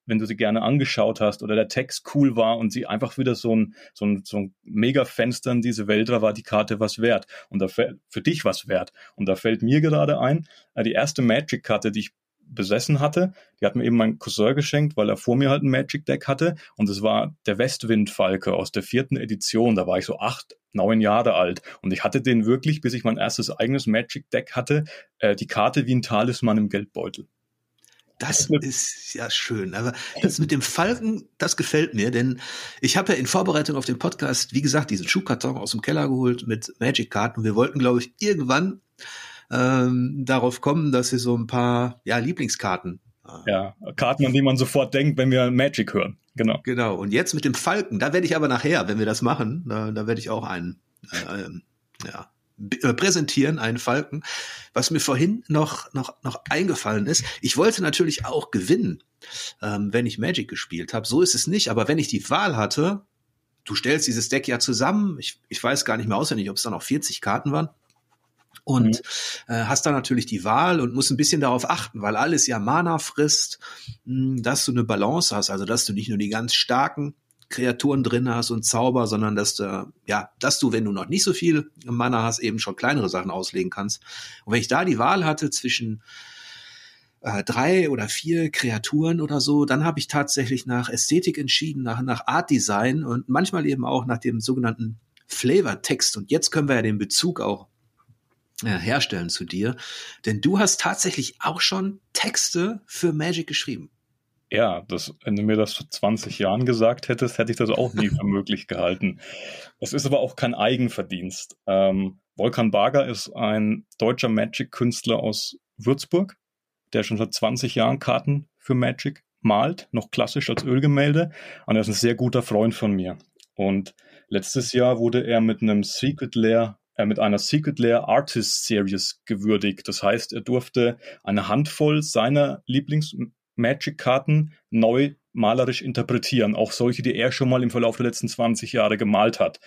wenn du sie gerne angeschaut hast oder der Text cool war und sie einfach wieder so ein, so ein, so ein Mega-Fenster in diese Welt war, war die Karte was wert. Und da für dich was wert. Und da fällt mir gerade ein, äh, die erste Magic-Karte, die ich besessen hatte. Die hat mir eben mein Cousin geschenkt, weil er vor mir halt ein Magic Deck hatte. Und es war der Westwind-Falke aus der vierten Edition. Da war ich so acht, neun Jahre alt. Und ich hatte den wirklich, bis ich mein erstes eigenes Magic Deck hatte, äh, die Karte wie ein Talisman im Geldbeutel. Das ist ja schön. Aber das mit dem Falken, das gefällt mir, denn ich habe ja in Vorbereitung auf den Podcast, wie gesagt, diesen Schuhkarton aus dem Keller geholt mit Magic-Karten. Wir wollten, glaube ich, irgendwann ähm, darauf kommen, dass sie so ein paar ja, Lieblingskarten. Äh, ja, Karten, an die man sofort denkt, wenn wir Magic hören. Genau. Genau. Und jetzt mit dem Falken, da werde ich aber nachher, wenn wir das machen, da, da werde ich auch einen äh, ähm, ja, äh, präsentieren, einen Falken. Was mir vorhin noch, noch, noch eingefallen ist, ich wollte natürlich auch gewinnen, ähm, wenn ich Magic gespielt habe. So ist es nicht, aber wenn ich die Wahl hatte, du stellst dieses Deck ja zusammen, ich, ich weiß gar nicht mehr auswendig, ob es dann noch 40 Karten waren, und mhm. äh, hast dann natürlich die Wahl und musst ein bisschen darauf achten, weil alles ja Mana frisst, mh, hm, dass du eine Balance hast, also dass du nicht nur die ganz starken Kreaturen drin hast und Zauber, sondern dass du, ja, dass du, wenn du noch nicht so viel Mana hast, eben schon kleinere Sachen auslegen kannst. Und wenn ich da die Wahl hatte zwischen äh, drei oder vier Kreaturen oder so, dann habe ich tatsächlich nach Ästhetik entschieden, nach, nach Art Design und manchmal eben auch nach dem sogenannten Flavor Text. Und jetzt können wir ja den Bezug auch herstellen zu dir. Denn du hast tatsächlich auch schon Texte für Magic geschrieben. Ja, das, wenn du mir das vor 20 Jahren gesagt hättest, hätte ich das auch nie für möglich gehalten. Es ist aber auch kein Eigenverdienst. Ähm, Volkan Barger ist ein deutscher Magic-Künstler aus Würzburg, der schon seit 20 Jahren Karten für Magic malt, noch klassisch als Ölgemälde. Und er ist ein sehr guter Freund von mir. Und letztes Jahr wurde er mit einem Secret Lair äh, mit einer Secret Lair Artist Series gewürdigt. Das heißt, er durfte eine Handvoll seiner Lieblings Magic-Karten neu malerisch interpretieren, auch solche, die er schon mal im Verlauf der letzten 20 Jahre gemalt hat.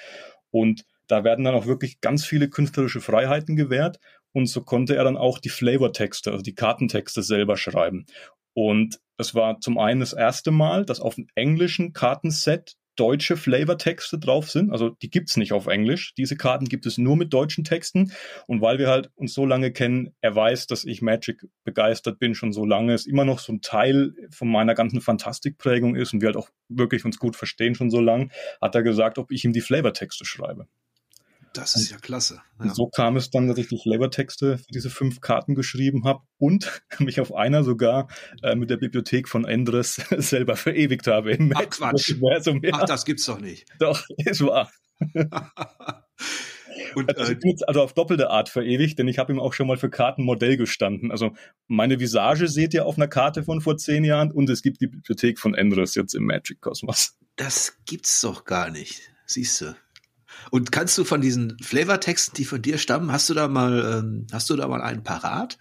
Und da werden dann auch wirklich ganz viele künstlerische Freiheiten gewährt und so konnte er dann auch die Flavortexte, also die Kartentexte selber schreiben. Und es war zum einen das erste Mal, dass auf einem englischen Kartenset deutsche Flavortexte drauf sind. Also die gibt's nicht auf Englisch. Diese Karten gibt es nur mit deutschen Texten. Und weil wir halt uns so lange kennen, er weiß, dass ich Magic begeistert bin, schon so lange, es immer noch so ein Teil von meiner ganzen Fantastikprägung ist und wir halt auch wirklich uns gut verstehen schon so lange, hat er gesagt, ob ich ihm die Flavortexte schreibe. Das ist ja klasse. Ja. So kam es dann, dass ich die Flavortexte für diese fünf Karten geschrieben habe und mich auf einer sogar äh, mit der Bibliothek von Endres selber verewigt habe. Im Ach Quatsch. Ach, das gibt's doch nicht. Doch, es war. Und, also, also auf doppelte Art verewigt, denn ich habe ihm auch schon mal für Karten Modell gestanden. Also meine Visage seht ihr auf einer Karte von vor zehn Jahren und es gibt die Bibliothek von Endres jetzt im Magic Kosmos. Das gibt's doch gar nicht. Siehst du. Und kannst du von diesen Flavortexten, die von dir stammen, hast du da mal, ähm, hast du da mal einen parat?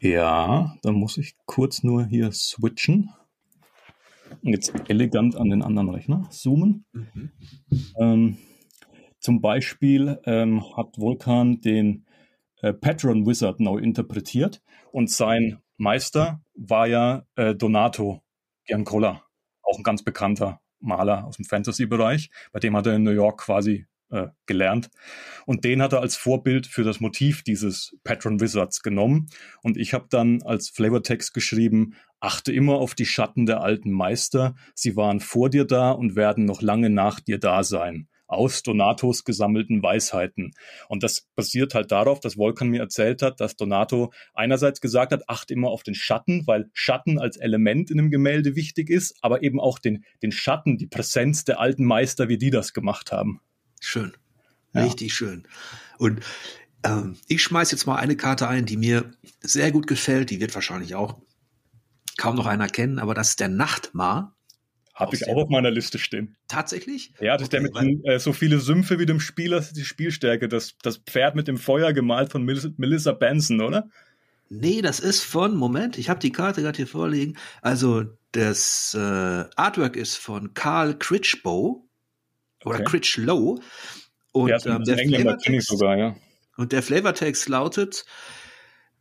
Ja, da muss ich kurz nur hier switchen. Und jetzt elegant an den anderen Rechner zoomen. Mhm. Ähm, zum Beispiel ähm, hat Vulkan den äh, Patron Wizard neu interpretiert und sein Meister war ja äh, Donato Giancola, auch ein ganz bekannter Maler aus dem Fantasy-Bereich. Bei dem hat er in New York quasi äh, gelernt. Und den hat er als Vorbild für das Motiv dieses Patron Wizards genommen. Und ich habe dann als Flavortext geschrieben, achte immer auf die Schatten der alten Meister. Sie waren vor dir da und werden noch lange nach dir da sein aus Donatos gesammelten Weisheiten. Und das basiert halt darauf, dass Volkan mir erzählt hat, dass Donato einerseits gesagt hat, acht immer auf den Schatten, weil Schatten als Element in einem Gemälde wichtig ist, aber eben auch den, den Schatten, die Präsenz der alten Meister, wie die das gemacht haben. Schön. Ja. Richtig schön. Und ähm, ich schmeiß jetzt mal eine Karte ein, die mir sehr gut gefällt. Die wird wahrscheinlich auch kaum noch einer kennen, aber das ist der Nachtmar. Habe ich auch auf meiner Liste stehen. Tatsächlich? Ja, das okay, ist der mit den, äh, so viele Sümpfe wie dem Spieler, die Spielstärke. Das, das Pferd mit dem Feuer gemalt von Melissa Benson, oder? Nee, das ist von, Moment, ich habe die Karte gerade hier vorliegen. Also das äh, Artwork ist von Carl Critchbow oder okay. Critchlow. Und ja, ähm, der Flavortext, sogar, ja. Und der Flavortext lautet,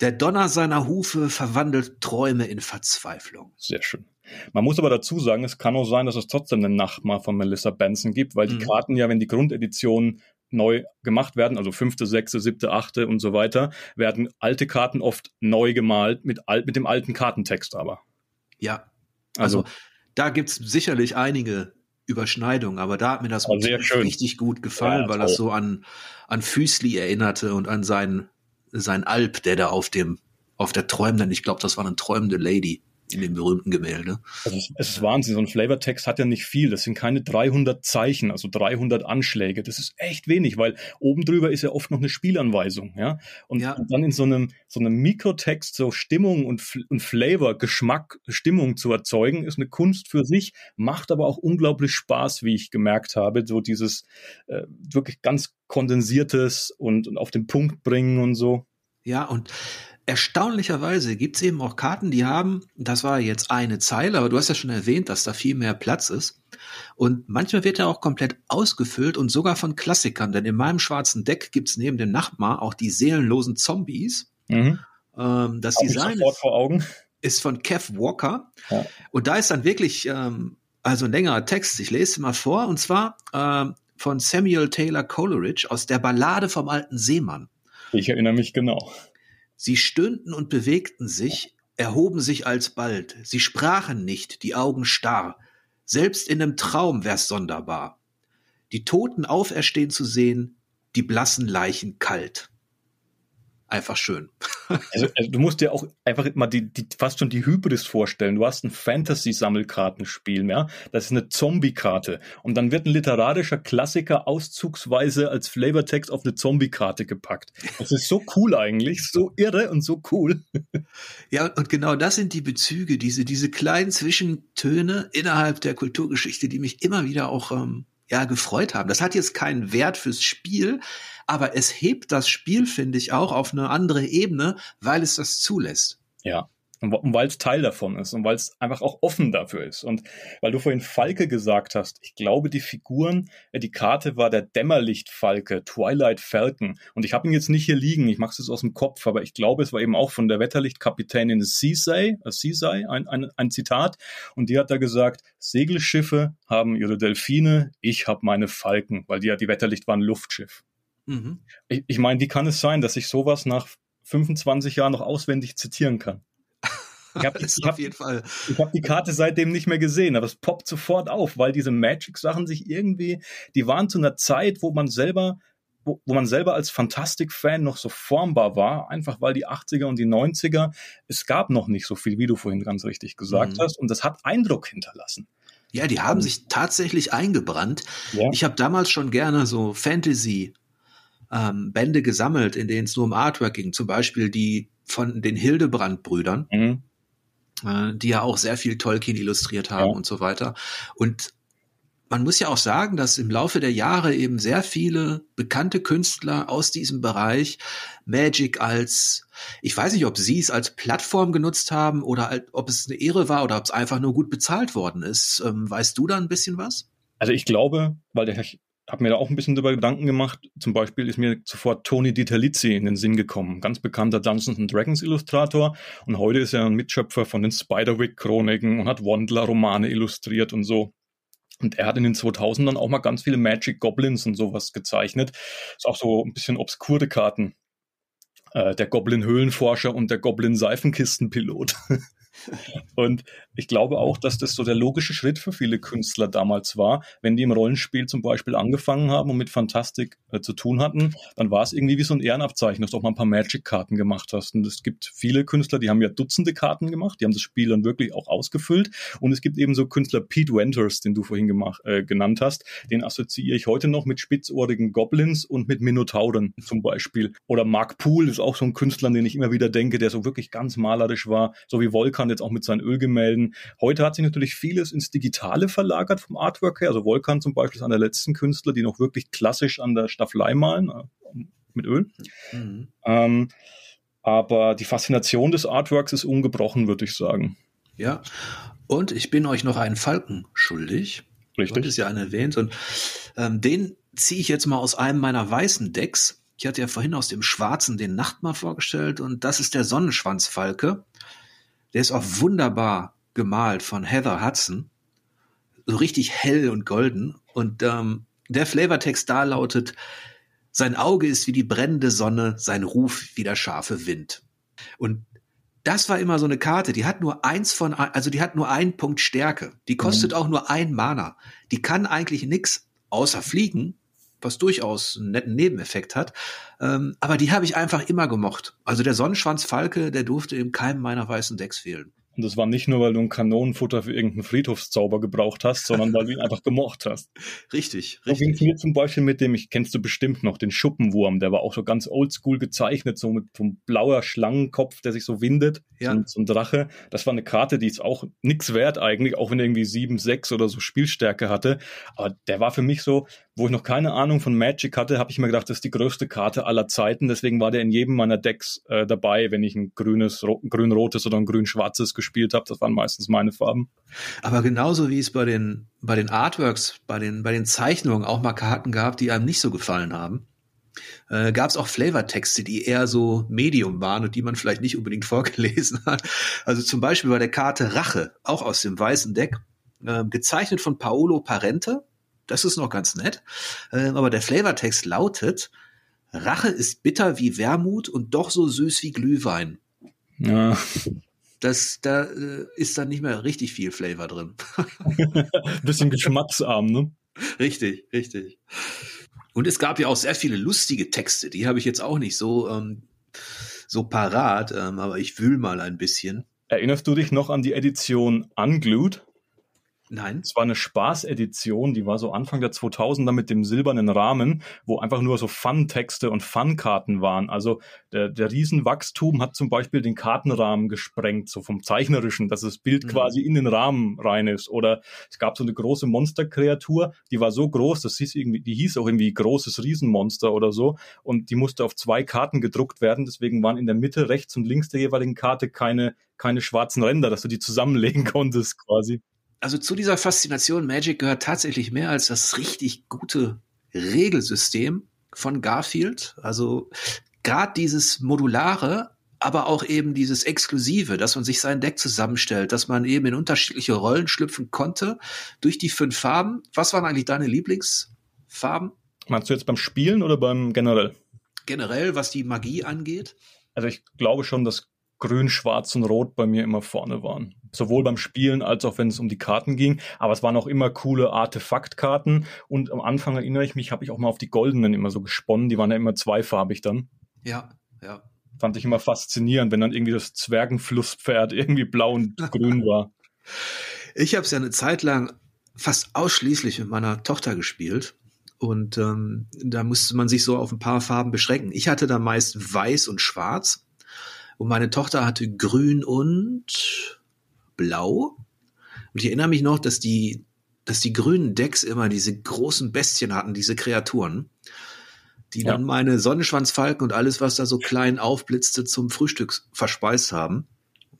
der Donner seiner Hufe verwandelt Träume in Verzweiflung. Sehr schön. Man muss aber dazu sagen, es kann auch sein, dass es trotzdem einen Nachmar von Melissa Benson gibt, weil mhm. die Karten ja, wenn die Grundeditionen neu gemacht werden, also fünfte, sechste, siebte, achte und so weiter, werden alte Karten oft neu gemalt mit, mit dem alten Kartentext aber. Ja, also, also da gibt's sicherlich einige Überschneidungen, aber da hat mir das richtig gut gefallen, ja, weil das so an, an Füßli erinnerte und an sein, sein Alp, der da auf dem, auf der träumenden, ich glaube, das war eine träumende Lady in dem berühmten Gemälde. Also es, es ist Wahnsinn. So ein Flavortext hat ja nicht viel. Das sind keine 300 Zeichen, also 300 Anschläge. Das ist echt wenig, weil oben drüber ist ja oft noch eine Spielanweisung, ja. Und, ja. und dann in so einem, so einem Mikrotext so Stimmung und, und Flavor, Geschmack, Stimmung zu erzeugen, ist eine Kunst für sich, macht aber auch unglaublich Spaß, wie ich gemerkt habe. So dieses äh, wirklich ganz kondensiertes und, und auf den Punkt bringen und so. Ja, und erstaunlicherweise gibt's eben auch Karten, die haben, das war jetzt eine Zeile, aber du hast ja schon erwähnt, dass da viel mehr Platz ist. Und manchmal wird er auch komplett ausgefüllt und sogar von Klassikern, denn in meinem schwarzen Deck gibt's neben dem Nachbar auch die seelenlosen Zombies. Mhm. Ähm, das Hab Design ist, ist, von Kev Walker. Ja. Und da ist dann wirklich ähm, also ein längerer Text. Ich lese mal vor, und zwar ähm, von Samuel Taylor Coleridge aus der Ballade vom alten Seemann. Ich erinnere mich genau. Sie stöhnten und bewegten sich, erhoben sich alsbald. Sie sprachen nicht, die Augen starr. Selbst in nem Traum wär's sonderbar. Die Toten auferstehen zu sehen, die blassen Leichen kalt einfach schön. Also, also, du musst dir auch einfach mal die, die fast schon die Hybris vorstellen. Du hast ein Fantasy-Sammelkartenspiel, ja. Das ist eine Zombie-Karte. Und dann wird ein literarischer Klassiker auszugsweise als Flavortext auf eine Zombie-Karte gepackt. Das ist so cool eigentlich, so irre und so cool. Ja, und genau das sind die Bezüge, diese, diese kleinen Zwischentöne innerhalb der Kulturgeschichte, die mich immer wieder auch ähm, ja, gefreut haben. Das hat jetzt keinen Wert fürs Spiel, aber es hebt das Spiel, finde ich, auch auf eine andere Ebene, weil es das zulässt. Ja. Und weil es Teil davon ist und weil es einfach auch offen dafür ist. Und weil du vorhin Falke gesagt hast, ich glaube, die Figuren, äh, die Karte war der Dämmerlichtfalke, Twilight Falcon. Und ich habe ihn jetzt nicht hier liegen, ich mache es jetzt aus dem Kopf, aber ich glaube, es war eben auch von der Wetterlichtkapitänin äh, Ceesay ein, ein, ein Zitat. Und die hat da gesagt, Segelschiffe haben ihre Delfine, ich habe meine Falken, weil die ja die Wetterlicht waren Luftschiff. Mhm. Ich, ich meine, wie kann es sein, dass ich sowas nach 25 Jahren noch auswendig zitieren kann? Ich habe hab, hab die Karte seitdem nicht mehr gesehen, aber es poppt sofort auf, weil diese Magic-Sachen sich irgendwie, die waren zu einer Zeit, wo man selber, wo, wo man selber als Fantastic-Fan noch so formbar war, einfach weil die 80er und die 90er, es gab noch nicht so viel, wie du vorhin ganz richtig gesagt mhm. hast, und das hat Eindruck hinterlassen. Ja, die haben sich tatsächlich eingebrannt. Ja. Ich habe damals schon gerne so Fantasy ähm, Bände gesammelt, in denen es nur um Artwork ging, zum Beispiel die von den Hildebrand-Brüdern. Mhm äh, die ja auch sehr viel Tolkien illustriert haben ja. und so weiter. Und man muss ja auch sagen, dass im Laufe der Jahre eben sehr viele bekannte Künstler aus diesem Bereich Magic als, ich weiß nicht, ob sie es als Plattform genutzt haben oder ob es eine Ehre war oder ob es einfach nur gut bezahlt worden ist. Ähm, weißt du da ein bisschen was? Also ich glaube, weil der habe mir da auch ein bisschen darüber Gedanken gemacht. Zum Beispiel ist mir sofort Tony Ditalizzi in den Sinn gekommen, ganz bekannter Dungeons Dragons Illustrator und heute ist er ein Mitschöpfer von den Spiderwick Chroniken und hat Wandler Romane illustriert und so. Und er hat in den 2000ern auch mal ganz viele Magic Goblins und sowas gezeichnet. Ist auch so ein bisschen obskure Karten. Äh, der Goblin Höhlenforscher und der Goblin Seifenkistenpilot. Und ich glaube auch, dass das so der logische Schritt für viele Künstler damals war. Wenn die im Rollenspiel zum Beispiel angefangen haben und mit Fantastik äh, zu tun hatten, dann war es irgendwie wie so ein Ehrenabzeichen, dass du auch mal ein paar Magic-Karten gemacht hast. Und es gibt viele Künstler, die haben ja Dutzende Karten gemacht, die haben das Spiel dann wirklich auch ausgefüllt. Und es gibt eben so Künstler, Pete Wenters, den du vorhin gemacht, äh, genannt hast, den assoziiere ich heute noch mit spitzohrigen Goblins und mit Minotauren zum Beispiel. Oder Mark Poole ist auch so ein Künstler, an den ich immer wieder denke, der so wirklich ganz malerisch war, so wie Volkan Volkan jetzt auch mit seinen Ölgemälden. Heute hat sich natürlich vieles ins Digitale verlagert vom Artwork her. Also Volkan zum Beispiel ist einer der letzten Künstler, die noch wirklich klassisch an der Staffelei malen, äh, mit Öl. Mhm. Ähm, aber die Faszination des Artworks ist ungebrochen, würde ich sagen. Ja, und ich bin euch noch einen Falken schuldig. Richtig. Du ist ja einen erwähnt. Und ähm, den ziehe ich jetzt mal aus einem meiner weißen Decks. Ich hatte ja vorhin aus dem Schwarzen den Nachtmar vorgestellt und das ist der Sonnenschwanzfalke. Der ist auch wunderbar gemalt von Heather Hudson. So richtig hell und golden. Und ähm, der Flavortext da lautet, sein Auge ist wie die brennende Sonne, sein Ruf wie der scharfe Wind. Und das war immer so eine Karte, die hat nur eins von, also die hat nur einen Punkt Stärke. Die kostet mhm. auch nur ein Mana. Die kann eigentlich nix außer fliegen was durchaus einen netten Nebeneffekt hat. Ähm, aber die habe ich einfach immer gemocht. Also der Sonnenschwanzfalke, der durfte in keinem meiner weißen Decks fehlen. Und das war nicht nur, weil du ein Kanonenfutter für irgendeinen Friedhofszauber gebraucht hast, sondern weil du ihn einfach gemocht hast. Richtig, richtig. So ging mir zum Beispiel mit dem, ich kennst du bestimmt noch, den Schuppenwurm, der war auch so ganz oldschool gezeichnet, so mit so einem blauer Schlangenkopf, der sich so windet, ja. so, so ein Drache. Das war eine Karte, die ist auch nix wert eigentlich, auch wenn er irgendwie sieben, sechs oder so Spielstärke hatte. Aber der war für mich so, wo ich noch keine Ahnung von Magic hatte, habe ich mir gedacht, das ist die größte Karte aller Zeiten. Deswegen war der in jedem meiner Decks äh, dabei, wenn ich ein grünes, grün-rotes oder ein grün-schwarzes gespielt gespielt habe. Das waren meistens meine Farben. Aber genauso wie es bei den, bei den Artworks, bei den, bei den Zeichnungen auch mal Karten gab, die einem nicht so gefallen haben, äh, gab es auch Flavortexte, die eher so Medium waren und die man vielleicht nicht unbedingt vorgelesen hat. Also zum Beispiel bei der Karte Rache, auch aus dem weißen Deck, äh, gezeichnet von Paolo Parente. Das ist noch ganz nett. Äh, aber der Flavortext lautet, Rache ist bitter wie Wermut und doch so süß wie Glühwein. Ja das, da äh, ist dann nicht mehr richtig viel Flavor drin. Bisschen geschmacksarm, ne? Richtig, richtig. Und es gab ja auch sehr viele lustige Texte, die habe ich jetzt auch nicht so, ähm, so parat, ähm, aber ich wühl mal ein bisschen. Erinnerst du dich noch an die Edition Unglued? Nein. Es war eine Spaßedition, die war so Anfang der 2000er mit dem silbernen Rahmen, wo einfach nur so Fun-Texte und Fun-Karten waren. Also der, der Riesenwachstum hat zum Beispiel den Kartenrahmen gesprengt, so vom Zeichnerischen, dass das Bild mhm. quasi in den Rahmen rein ist. Oder es gab so eine große Monsterkreatur, die war so groß, das hieß irgendwie, die hieß auch irgendwie großes Riesenmonster oder so. Und die musste auf zwei Karten gedruckt werden. Deswegen waren in der Mitte rechts und links der jeweiligen Karte keine keine schwarzen Ränder, dass du die zusammenlegen konntest quasi. Also zu dieser Faszination Magic gehört tatsächlich mehr als das richtig gute Regelsystem von Garfield. Also gerade dieses modulare, aber auch eben dieses Exklusive, dass man sich sein Deck zusammenstellt, dass man eben in unterschiedliche Rollen schlüpfen konnte durch die fünf Farben. Was waren eigentlich deine Lieblingsfarben? Meinst du jetzt beim Spielen oder beim generell? Generell, was die Magie angeht? Also ich glaube schon, dass Grün, Schwarz und Rot bei mir immer vorne waren. Sowohl beim Spielen als auch wenn es um die Karten ging. Aber es waren auch immer coole Artefaktkarten. Und am Anfang erinnere ich mich, habe ich auch mal auf die goldenen immer so gesponnen. Die waren ja immer zweifarbig dann. Ja, ja. Fand ich immer faszinierend, wenn dann irgendwie das Zwergenflusspferd irgendwie blau und grün war. Ich habe es ja eine Zeit lang fast ausschließlich mit meiner Tochter gespielt. Und ähm, da musste man sich so auf ein paar Farben beschränken. Ich hatte da meist weiß und schwarz. Und meine Tochter hatte grün und blau. Und ich erinnere mich noch, dass die, dass die grünen Decks immer diese großen Bestien hatten, diese Kreaturen die ja. dann meine Sonnenschwanzfalken und alles, was da so klein aufblitzte, zum Frühstück verspeist haben.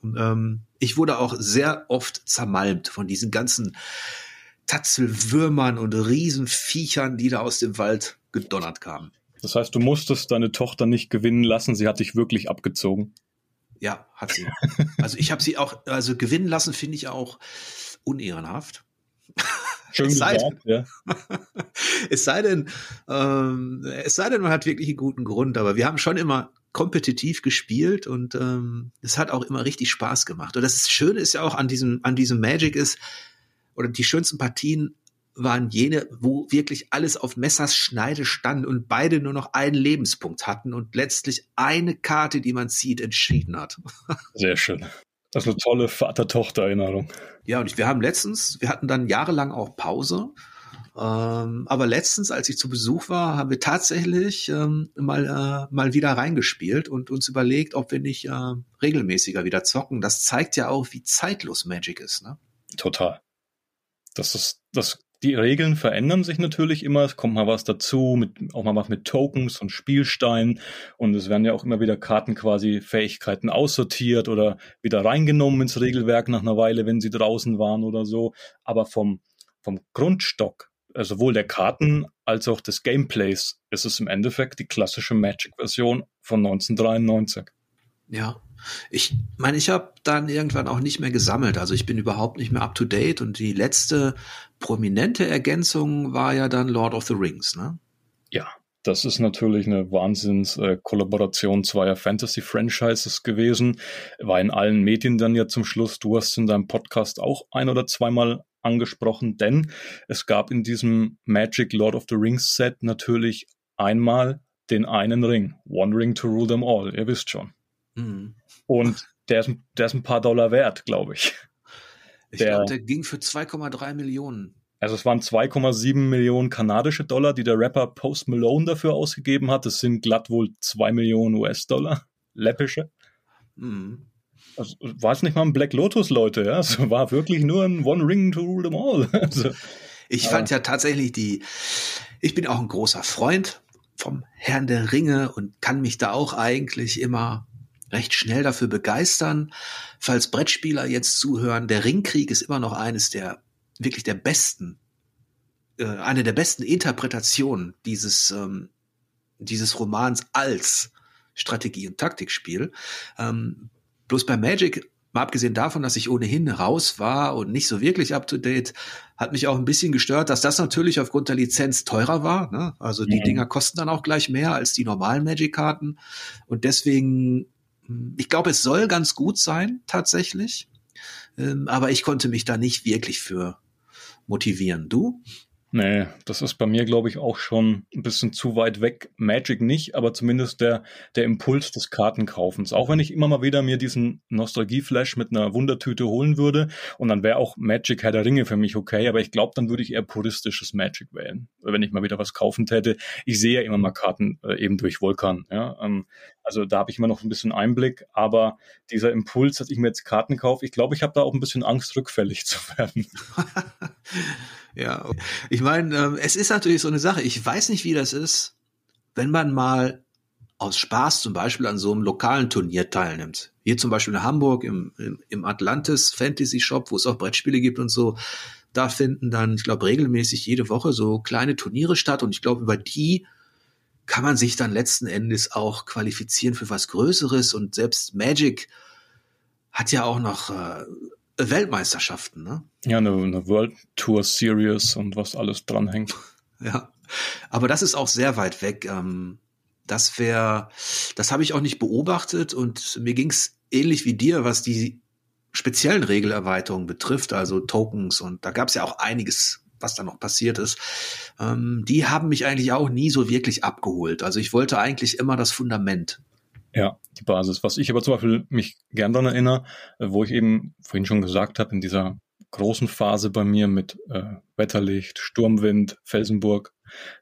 Und, ähm, ich wurde auch sehr oft zermalmt von diesen ganzen Tatzelwürmern und Riesenviechern, die da aus dem Wald gedonnert kamen. Das heißt, du musstest deine Tochter nicht gewinnen lassen, sie hat dich wirklich abgezogen. Ja, hat sie. Also ich habe sie auch, also gewinnen lassen finde ich auch unehrenhaft. Schön es gesagt, sei, ja. es sei denn, ähm, es sei denn, man hat wirklich einen guten Grund, aber wir haben schon immer kompetitiv gespielt und ähm, es hat auch immer richtig Spaß gemacht. Und das Schöne ist ja auch an diesem, an diesem Magic ist, oder die schönsten Partien waren jene, wo wirklich alles auf Messers Schneide stand und beide nur noch einen Lebenspunkt hatten und letztlich eine Karte, die man zieht, entschieden hat. Sehr schön. Das ist eine tolle Vater-Tochter-Erinnerung. Ja, und wir haben letztens, wir hatten dann jahrelang auch Pause. Ähm, aber letztens, als ich zu Besuch war, haben wir tatsächlich ähm, mal, äh, mal wieder reingespielt und uns überlegt, ob wir nicht äh, regelmäßiger wieder zocken. Das zeigt ja auch, wie zeitlos Magic ist. Ne? Total. Das ist, das die Regeln verändern sich natürlich immer. Es kommt mal was dazu, mit, auch mal was mit Tokens und Spielsteinen. Und es werden ja auch immer wieder Karten quasi Fähigkeiten aussortiert oder wieder reingenommen ins Regelwerk nach einer Weile, wenn sie draußen waren oder so. Aber vom, vom Grundstock, also sowohl der Karten als auch des Gameplays, ist es im Endeffekt die klassische Magic-Version von 1993. Ja, ich meine, ich habe dann irgendwann auch nicht mehr gesammelt. Also ich bin überhaupt nicht mehr up to date. Und die letzte prominente Ergänzung war ja dann Lord of the Rings, ne? Ja, das ist natürlich eine Wahnsinns-Kollaboration zweier Fantasy-Franchises gewesen. War in allen Medien dann ja zum Schluss. Du hast in deinem Podcast auch ein oder zweimal angesprochen, denn es gab in diesem Magic Lord of the Rings Set natürlich einmal den einen Ring. One Ring to rule them all. Ihr wisst schon. Mhm. Und der ist, der ist ein paar Dollar wert, glaube ich. Ich glaube, der ging für 2,3 Millionen. Also es waren 2,7 Millionen kanadische Dollar, die der Rapper Post Malone dafür ausgegeben hat. Das sind glatt wohl 2 Millionen US-Dollar. Läppische. Mhm. Also, war es nicht mal ein Black Lotus, Leute, ja? Es war wirklich nur ein One Ring to rule them all. Also, ich fand ja tatsächlich die, ich bin auch ein großer Freund vom Herrn der Ringe und kann mich da auch eigentlich immer recht schnell dafür begeistern. Falls Brettspieler jetzt zuhören, der Ringkrieg ist immer noch eines der wirklich der besten, äh, eine der besten Interpretationen dieses, ähm, dieses Romans als Strategie- und Taktikspiel. Ähm, bloß bei Magic, mal abgesehen davon, dass ich ohnehin raus war und nicht so wirklich up to date, hat mich auch ein bisschen gestört, dass das natürlich aufgrund der Lizenz teurer war. Ne? Also die mhm. Dinger kosten dann auch gleich mehr als die normalen Magic-Karten. Und deswegen ich glaube, es soll ganz gut sein, tatsächlich. Ähm, aber ich konnte mich da nicht wirklich für motivieren. Du? Nee, das ist bei mir, glaube ich, auch schon ein bisschen zu weit weg. Magic nicht, aber zumindest der, der Impuls des Kartenkaufens. Auch wenn ich immer mal wieder mir diesen Nostalgie-Flash mit einer Wundertüte holen würde und dann wäre auch Magic Herr der Ringe für mich okay, aber ich glaube, dann würde ich eher puristisches Magic wählen, wenn ich mal wieder was kaufen täte. Ich sehe ja immer mal Karten äh, eben durch Vulkan. Ja? Ähm, also da habe ich immer noch ein bisschen Einblick, aber dieser Impuls, dass ich mir jetzt Karten kaufe, ich glaube, ich habe da auch ein bisschen Angst, rückfällig zu werden. Ja, ich meine, ähm, es ist natürlich so eine Sache. Ich weiß nicht, wie das ist, wenn man mal aus Spaß zum Beispiel an so einem lokalen Turnier teilnimmt. hier zum Beispiel in Hamburg im, im, im Atlantis Fantasy Shop, wo es auch Brettspiele gibt und so, da finden dann, ich glaube, regelmäßig jede Woche so kleine Turniere statt und ich glaube, über die kann man sich dann letzten Endes auch qualifizieren für was Größeres und selbst Magic hat ja auch noch äh, Weltmeisterschaften, ne? Ja, eine, eine World Tour Series und was alles dranhängt. Ja, aber das ist auch sehr weit weg. Ähm, das wäre, das habe ich auch nicht beobachtet und mir ging es ähnlich wie dir, was die speziellen Regelerweiterungen betrifft, also Tokens und da gab es ja auch einiges, was da noch passiert ist. Ähm, die haben mich eigentlich auch nie so wirklich abgeholt. Also ich wollte eigentlich immer das Fundament. Ja, die Basis. Was ich aber zum Beispiel mich gern daran erinnere, wo ich eben vorhin schon gesagt habe, in dieser großen Phase bei mir mit äh, Wetterlicht, Sturmwind, Felsenburg,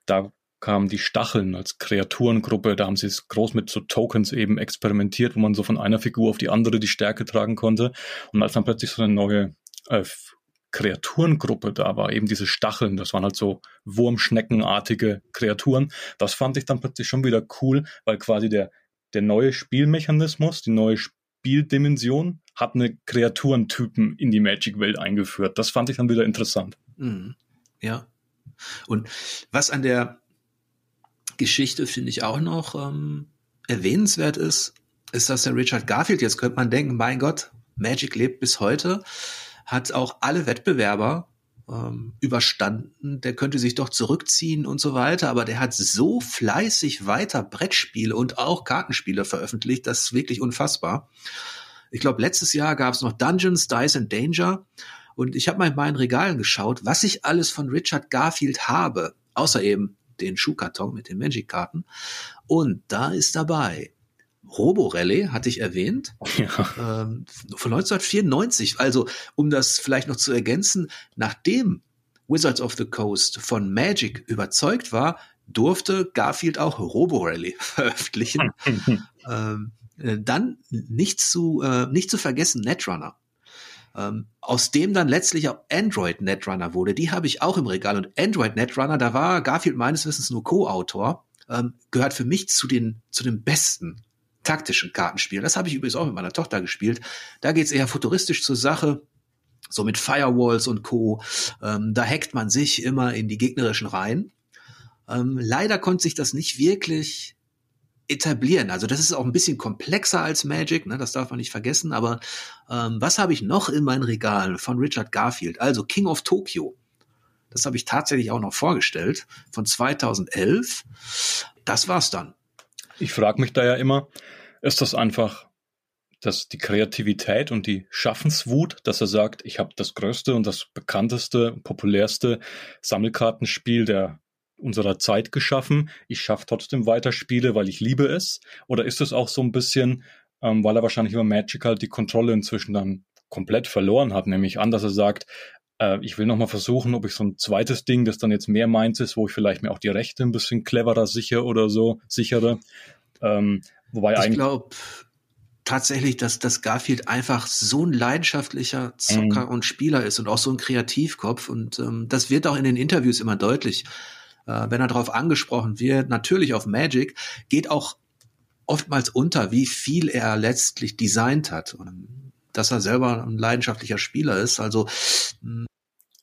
da kamen die Stacheln als Kreaturengruppe, da haben sie es groß mit so Tokens eben experimentiert, wo man so von einer Figur auf die andere die Stärke tragen konnte. Und als dann plötzlich so eine neue äh, Kreaturengruppe da war, eben diese Stacheln, das waren halt so Wurmschneckenartige Kreaturen, das fand ich dann plötzlich schon wieder cool, weil quasi der der neue Spielmechanismus, die neue Spieldimension hat eine Kreaturentypen in die Magic-Welt eingeführt. Das fand ich dann wieder interessant. Mhm. Ja. Und was an der Geschichte finde ich auch noch ähm, erwähnenswert ist, ist, dass der Richard Garfield, jetzt könnte man denken, mein Gott, Magic lebt bis heute, hat auch alle Wettbewerber ähm, überstanden, der könnte sich doch zurückziehen und so weiter, aber der hat so fleißig weiter Brettspiele und auch Kartenspiele veröffentlicht, das ist wirklich unfassbar. Ich glaube, letztes Jahr gab es noch Dungeons, Dice and Danger und ich habe mal in meinen Regalen geschaut, was ich alles von Richard Garfield habe, außer eben den Schuhkarton mit den Magic-Karten. Und da ist dabei Roborally hatte ich erwähnt, ja. ähm, von 1994. Also, um das vielleicht noch zu ergänzen, nachdem Wizards of the Coast von Magic überzeugt war, durfte Garfield auch Roborally veröffentlichen. ähm, äh, dann nicht zu, äh, nicht zu vergessen Netrunner. Ähm, aus dem dann letztlich auch Android Netrunner wurde. Die habe ich auch im Regal. Und Android Netrunner, da war Garfield meines Wissens nur Co-Autor, ähm, gehört für mich zu den, zu den besten taktischen Kartenspielen. Das habe ich übrigens auch mit meiner Tochter gespielt. Da geht es eher futuristisch zur Sache. So mit Firewalls und Co. Ähm, da hackt man sich immer in die gegnerischen Reihen. Ähm, leider konnte sich das nicht wirklich etablieren. Also das ist auch ein bisschen komplexer als Magic, ne, das darf man nicht vergessen. Aber ähm, was habe ich noch in meinen Regalen von Richard Garfield? Also King of Tokyo. Das habe ich tatsächlich auch noch vorgestellt von 2011. Das war's dann. Ich frage mich da ja immer, ist das einfach dass die Kreativität und die Schaffenswut, dass er sagt, ich habe das größte und das bekannteste, populärste Sammelkartenspiel der unserer Zeit geschaffen. Ich schaffe trotzdem weiter Spiele, weil ich liebe es. Oder ist es auch so ein bisschen, ähm, weil er wahrscheinlich über Magic halt die Kontrolle inzwischen dann komplett verloren hat, nämlich an, dass er sagt, äh, ich will nochmal versuchen, ob ich so ein zweites Ding, das dann jetzt mehr meins ist, wo ich vielleicht mir auch die Rechte ein bisschen cleverer sicher oder so sichere, ähm, wobei ich glaube tatsächlich, dass, dass Garfield einfach so ein leidenschaftlicher Zocker mhm. und Spieler ist und auch so ein Kreativkopf. Und ähm, das wird auch in den Interviews immer deutlich, äh, wenn er darauf angesprochen wird. Natürlich auf Magic geht auch oftmals unter, wie viel er letztlich designt hat. Und dass er selber ein leidenschaftlicher Spieler ist. Also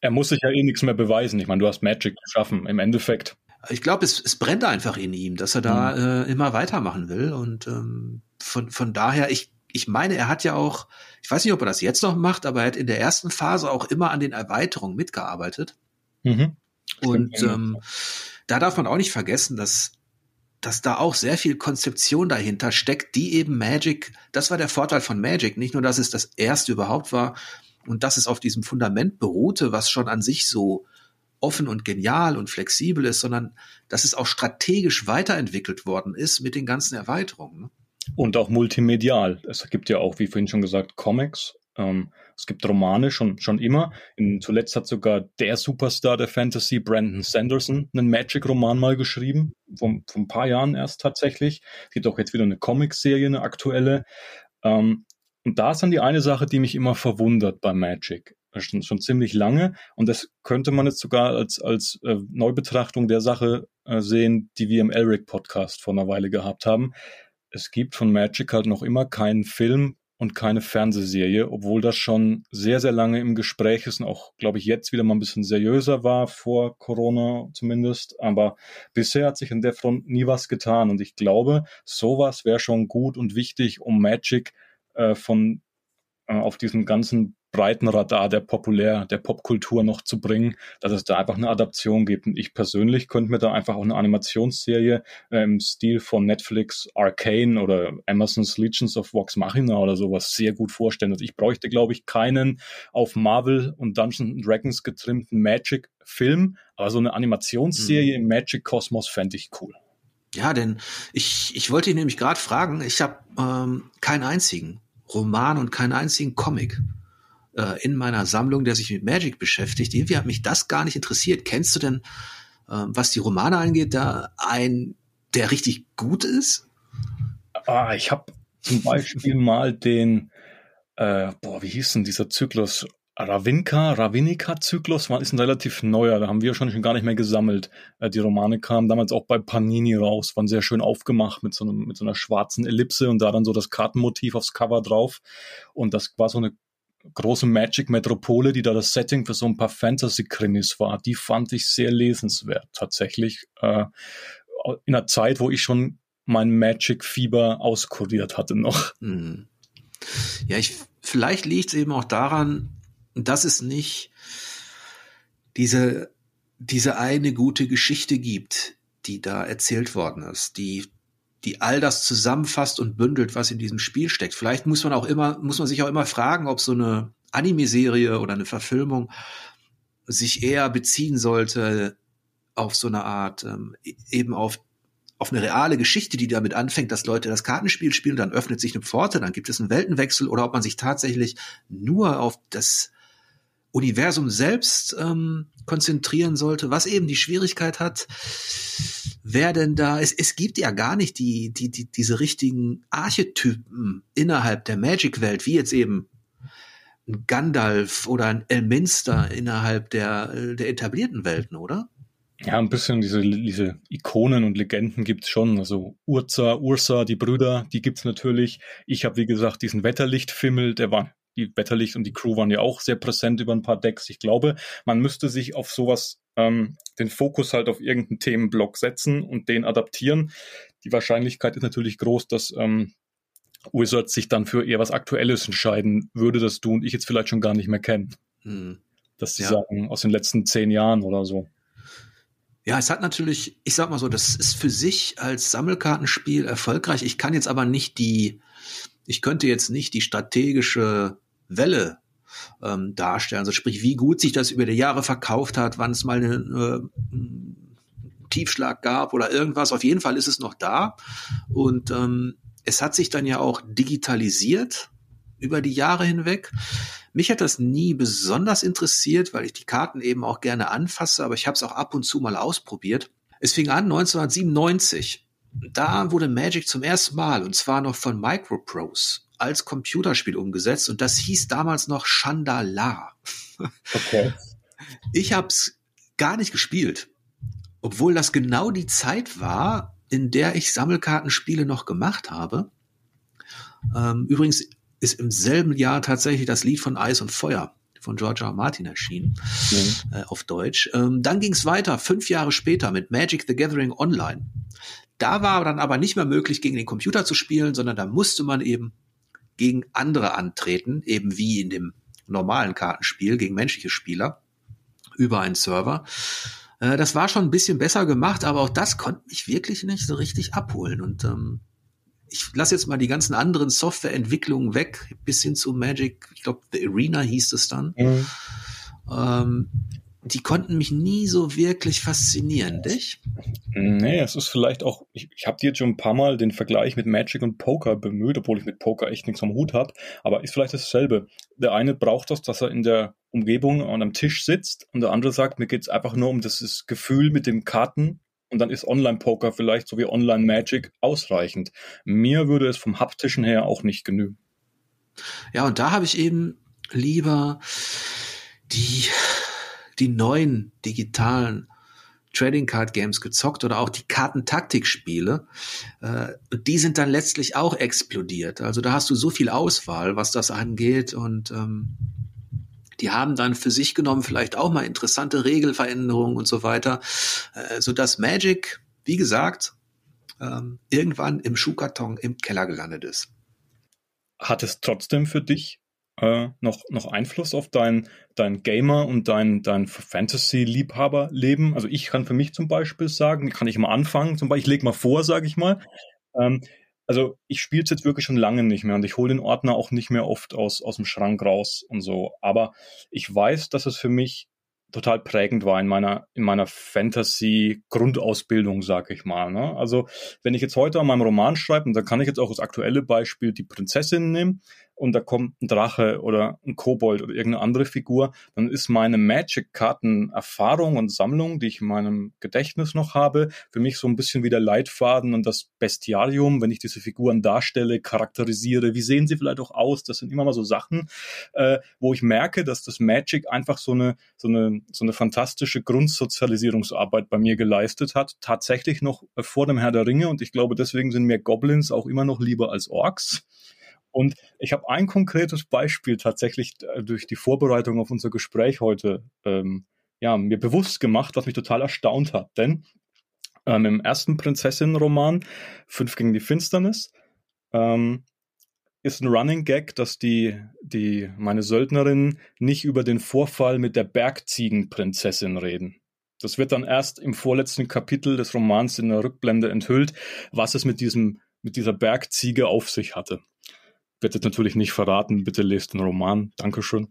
er muss sich ja eh nichts mehr beweisen. Ich meine, du hast Magic geschaffen. Im Endeffekt ich glaube, es, es brennt einfach in ihm, dass er da mhm. äh, immer weitermachen will. Und ähm, von, von daher, ich, ich meine, er hat ja auch, ich weiß nicht, ob er das jetzt noch macht, aber er hat in der ersten Phase auch immer an den Erweiterungen mitgearbeitet. Mhm. Und ähm, da darf man auch nicht vergessen, dass dass da auch sehr viel Konzeption dahinter steckt, die eben Magic, das war der Vorteil von Magic, nicht nur, dass es das erste überhaupt war und dass es auf diesem Fundament beruhte, was schon an sich so offen und genial und flexibel ist, sondern dass es auch strategisch weiterentwickelt worden ist mit den ganzen Erweiterungen. Ne? Und auch multimedial. Es gibt ja auch, wie vorhin schon gesagt, Comics. Ähm, es gibt Romane schon, schon immer. In, zuletzt hat sogar der Superstar der Fantasy, Brandon Sanderson, einen Magic-Roman mal geschrieben. Vor, ein paar Jahren erst tatsächlich. Es gibt auch jetzt wieder eine Comic-Serie, eine aktuelle. Ähm, und da ist dann die eine Sache, die mich immer verwundert bei Magic schon, schon ziemlich lange. Und das könnte man jetzt sogar als, als äh, Neubetrachtung der Sache äh, sehen, die wir im Elric Podcast vor einer Weile gehabt haben. Es gibt von Magic halt noch immer keinen Film und keine Fernsehserie, obwohl das schon sehr, sehr lange im Gespräch ist und auch, glaube ich, jetzt wieder mal ein bisschen seriöser war, vor Corona zumindest. Aber bisher hat sich an der Front nie was getan und ich glaube, sowas wäre schon gut und wichtig, um Magic äh, von äh, auf diesen ganzen breiten Radar der Populär, der Popkultur noch zu bringen, dass es da einfach eine Adaption gibt. Und ich persönlich könnte mir da einfach auch eine Animationsserie äh, im Stil von Netflix Arcane oder Amazon's Legions of Vox Machina oder sowas sehr gut vorstellen. Also ich bräuchte, glaube ich, keinen auf Marvel und Dungeons Dragons getrimmten Magic-Film, aber so eine Animationsserie mhm. im Magic-Kosmos fände ich cool. Ja, denn ich, ich wollte ihn nämlich gerade fragen, ich habe ähm, keinen einzigen Roman und keinen einzigen Comic äh, in meiner Sammlung, der sich mit Magic beschäftigt. Irgendwie hat mich das gar nicht interessiert. Kennst du denn, äh, was die Romane angeht, da ein, der richtig gut ist? Ah, ich habe zum Beispiel mal den, äh, boah, wie hieß denn dieser Zyklus? Ravinka, Ravinica-Zyklus war, ist ein relativ neuer, da haben wir schon, schon gar nicht mehr gesammelt. Äh, die Romane kamen damals auch bei Panini raus, waren sehr schön aufgemacht mit so, einem, mit so einer schwarzen Ellipse und da dann so das Kartenmotiv aufs Cover drauf. Und das war so eine große Magic-Metropole, die da das Setting für so ein paar Fantasy-Krimis war. Die fand ich sehr lesenswert, tatsächlich. Äh, in einer Zeit, wo ich schon mein Magic-Fieber auskuriert hatte noch. Hm. Ja, ich, vielleicht liegt es eben auch daran, dass es nicht diese, diese eine gute Geschichte gibt, die da erzählt worden ist, die die all das zusammenfasst und bündelt, was in diesem Spiel steckt. Vielleicht muss man auch immer, muss man sich auch immer fragen, ob so eine Anime-Serie oder eine Verfilmung sich eher beziehen sollte auf so eine Art, ähm, e-, eben auf auf eine reale Geschichte, die damit anfängt, dass Leute das Kartenspiel spielen, dann öffnet sich eine Pforte, dann gibt es einen Weltenwechsel, oder ob man sich tatsächlich nur auf das Universum selbst ähm, konzentrieren sollte, was eben die Schwierigkeit hat, wer denn da ist. Es gibt ja gar nicht die, die, die, diese richtigen Archetypen innerhalb der Magic-Welt, wie jetzt eben ein Gandalf oder ein Elminster innerhalb der, der etablierten Welten, oder? Ja, ein bisschen diese, diese Ikonen und Legenden gibt's schon. Also Urza, Ursa, die Brüder, die gibt's natürlich. Ich habe, wie gesagt, diesen Wetterlichtfimmel, der war die Wetterlicht und die Crew waren ja auch sehr präsent über ein paar Decks. Ich glaube, man müsste sich auf sowas, ähm, den Fokus halt auf irgendeinen Themenblock setzen und den adaptieren. Die Wahrscheinlichkeit ist natürlich groß, dass ähm, Wizards sich dann für eher was Aktuelles entscheiden würde, das du und ich jetzt vielleicht schon gar nicht mehr kennen. Hm. Dass sie ja. sagen, aus den letzten zehn Jahren oder so. Ja, es hat natürlich, ich sag mal so, das ist für sich als Sammelkartenspiel erfolgreich. Ich kann jetzt aber nicht die, ich könnte jetzt nicht die strategische Welle ähm, darstellen. Also sprich, wie gut sich das über die Jahre verkauft hat, wann es mal einen äh, Tiefschlag gab oder irgendwas. Auf jeden Fall ist es noch da. Und ähm, es hat sich dann ja auch digitalisiert über die Jahre hinweg. Mich hat das nie besonders interessiert, weil ich die Karten eben auch gerne anfasse, aber ich habe es auch ab und zu mal ausprobiert. Es fing an 1997. Da wurde Magic zum ersten Mal, und zwar noch von Microprose, als Computerspiel umgesetzt und das hieß damals noch Chandala. Okay. Ich habe es gar nicht gespielt, obwohl das genau die Zeit war, in der ich Sammelkartenspiele noch gemacht habe. Ähm, übrigens ist im selben Jahr tatsächlich das Lied von Eis und Feuer von George R. Martin erschienen, mhm. äh, auf Deutsch. Ähm, dann ging es weiter, fünf Jahre später mit Magic the Gathering Online. Da war dann aber nicht mehr möglich, gegen den Computer zu spielen, sondern da musste man eben gegen andere antreten, eben wie in dem normalen Kartenspiel gegen menschliche Spieler über einen Server. Äh, das war schon ein bisschen besser gemacht, aber auch das konnte mich wirklich nicht so richtig abholen. Und ähm, ich lasse jetzt mal die ganzen anderen Softwareentwicklungen weg, bis hin zu Magic, ich glaube, The Arena hieß es dann. Mhm. Ähm, die konnten mich nie so wirklich faszinieren, dich? Nee, es ist vielleicht auch, ich, ich habe dir jetzt schon ein paar Mal den Vergleich mit Magic und Poker bemüht, obwohl ich mit Poker echt nichts am Hut habe, aber ist vielleicht dasselbe. Der eine braucht das, dass er in der Umgebung an einem Tisch sitzt und der andere sagt, mir geht's einfach nur um das Gefühl mit dem Karten und dann ist Online-Poker vielleicht so wie Online-Magic ausreichend. Mir würde es vom haptischen her auch nicht genügen. Ja, und da habe ich eben lieber die die neuen digitalen Trading Card Games gezockt oder auch die Kartentaktikspiele. Äh, die sind dann letztlich auch explodiert. Also da hast du so viel Auswahl, was das angeht und ähm, die haben dann für sich genommen vielleicht auch mal interessante Regelveränderungen und so weiter, äh, so dass Magic, wie gesagt, ähm, irgendwann im Schuhkarton im Keller gelandet ist. Hat es trotzdem für dich äh, noch, noch Einfluss auf dein, dein Gamer- und dein, dein Fantasy-Liebhaber-Leben? Also ich kann für mich zum Beispiel sagen, kann ich mal anfangen, zum Beispiel, ich lege mal vor, sage ich mal. Ähm, also ich spiele es jetzt wirklich schon lange nicht mehr und ich hole den Ordner auch nicht mehr oft aus, aus dem Schrank raus und so. Aber ich weiß, dass es für mich total prägend war in meiner, in meiner Fantasy-Grundausbildung, sag ich mal. Ne? Also wenn ich jetzt heute an meinem Roman schreibe, und da kann ich jetzt auch das aktuelle Beispiel die Prinzessin nehmen, und da kommt ein Drache oder ein Kobold oder irgendeine andere Figur, dann ist meine Magic-Karten-Erfahrung und Sammlung, die ich in meinem Gedächtnis noch habe, für mich so ein bisschen wie der Leitfaden und das Bestiarium, wenn ich diese Figuren darstelle, charakterisiere, wie sehen sie vielleicht auch aus? Das sind immer mal so Sachen, äh, wo ich merke, dass das Magic einfach so eine, so eine, so eine fantastische Grundsozialisierungsarbeit bei mir geleistet hat, tatsächlich noch vor dem Herr der Ringe und ich glaube, deswegen sind mir Goblins auch immer noch lieber als Orks. Und ich habe ein konkretes Beispiel tatsächlich äh, durch die Vorbereitung auf unser Gespräch heute ähm, ja, mir bewusst gemacht, was mich total erstaunt hat. Denn ähm, im ersten Prinzessinnenroman, Fünf gegen die Finsternis, ähm, ist ein Running Gag, dass die, die, meine Söldnerinnen nicht über den Vorfall mit der Bergziegenprinzessin reden. Das wird dann erst im vorletzten Kapitel des Romans in der Rückblende enthüllt, was es mit diesem, mit dieser Bergziege auf sich hatte werde jetzt natürlich nicht verraten, bitte lest den Roman, Dankeschön.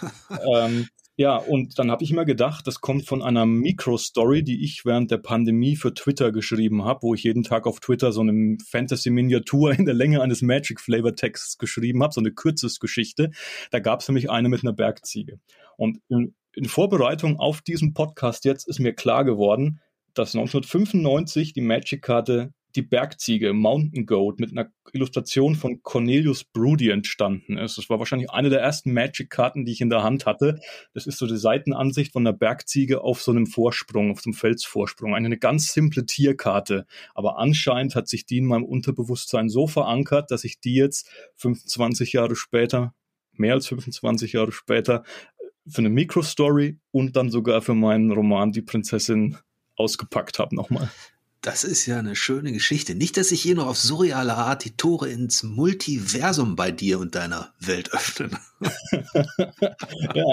ähm, ja, und dann habe ich immer gedacht, das kommt von einer Micro-Story, die ich während der Pandemie für Twitter geschrieben habe, wo ich jeden Tag auf Twitter so eine Fantasy-Miniatur in der Länge eines Magic-Flavor-Texts geschrieben habe, so eine Kürzesgeschichte. Da gab es nämlich eine mit einer Bergziege. Und in, in Vorbereitung auf diesen Podcast jetzt ist mir klar geworden, dass 1995 die Magic-Karte die Bergziege Mountain Goat mit einer Illustration von Cornelius Broody entstanden ist. Das war wahrscheinlich eine der ersten Magic-Karten, die ich in der Hand hatte. Das ist so die Seitenansicht von der Bergziege auf so einem Vorsprung, auf so einem Felsvorsprung. Eine, eine ganz simple Tierkarte. Aber anscheinend hat sich die in meinem Unterbewusstsein so verankert, dass ich die jetzt 25 Jahre später, mehr als 25 Jahre später, für eine Microstory und dann sogar für meinen Roman Die Prinzessin ausgepackt habe nochmal. Das ist ja eine schöne Geschichte. Nicht, dass sich hier noch auf surreale Art die Tore ins Multiversum bei dir und deiner Welt öffnen. ja.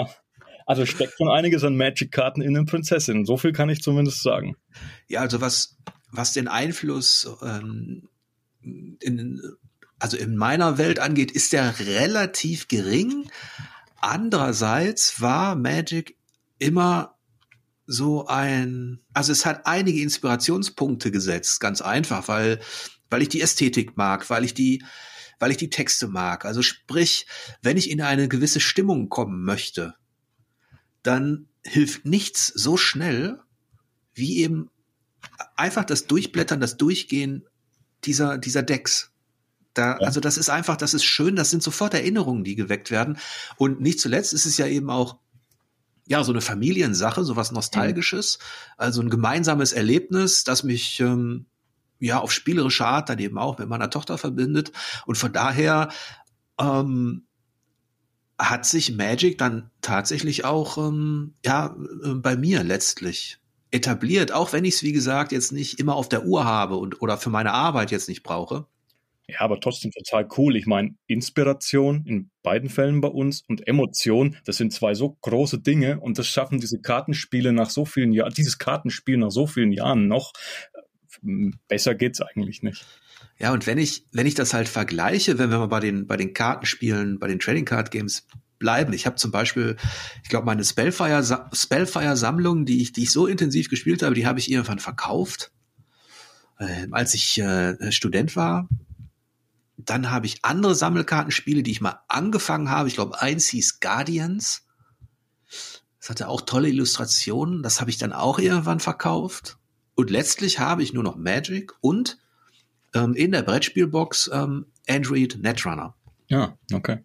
Also steckt schon einiges an Magic-Karten in den Prinzessinnen. So viel kann ich zumindest sagen. Ja, also was, was den Einfluss ähm, in, also in meiner Welt angeht, ist der relativ gering. Andererseits war Magic immer so ein, also es hat einige Inspirationspunkte gesetzt, ganz einfach, weil, weil ich die Ästhetik mag, weil ich die, weil ich die Texte mag. Also sprich, wenn ich in eine gewisse Stimmung kommen möchte, dann hilft nichts so schnell wie eben einfach das Durchblättern, das Durchgehen dieser, dieser Decks. Da. Also das ist einfach, das ist schön, das sind sofort Erinnerungen, die geweckt werden. Und nicht zuletzt ist es ja eben auch ja, so eine Familiensache, so was Nostalgisches, also ein gemeinsames Erlebnis, das mich ähm, ja auf spielerische Art dann eben auch mit meiner Tochter verbindet. Und von daher ähm, hat sich Magic dann tatsächlich auch ähm, ja äh, bei mir letztlich etabliert, auch wenn ich es wie gesagt jetzt nicht immer auf der Uhr habe und oder für meine Arbeit jetzt nicht brauche. Ja, aber trotzdem total cool. Ich meine, Inspiration in beiden Fällen bei uns und Emotion, das sind zwei so große Dinge und das schaffen diese Kartenspiele nach so vielen Jahren, dieses Kartenspiel nach so vielen Jahren noch. Besser geht's eigentlich nicht. Ja, und wenn ich, wenn ich das halt vergleiche, wenn wir mal bei den, bei den Kartenspielen, bei den Trading Card Games bleiben. Ich habe zum Beispiel, ich glaube, meine Spellfire, Spellfire Sammlung, die ich, die ich so intensiv gespielt habe, die habe ich irgendwann verkauft. Äh, als ich äh, Student war, dann habe ich andere Sammelkartenspiele, die ich mal angefangen habe. Ich glaube, eins hieß Guardians. Das hatte auch tolle Illustrationen. Das habe ich dann auch irgendwann verkauft. Und letztlich habe ich nur noch Magic und ähm, in der Brettspielbox ähm, Android Netrunner. Ja, okay.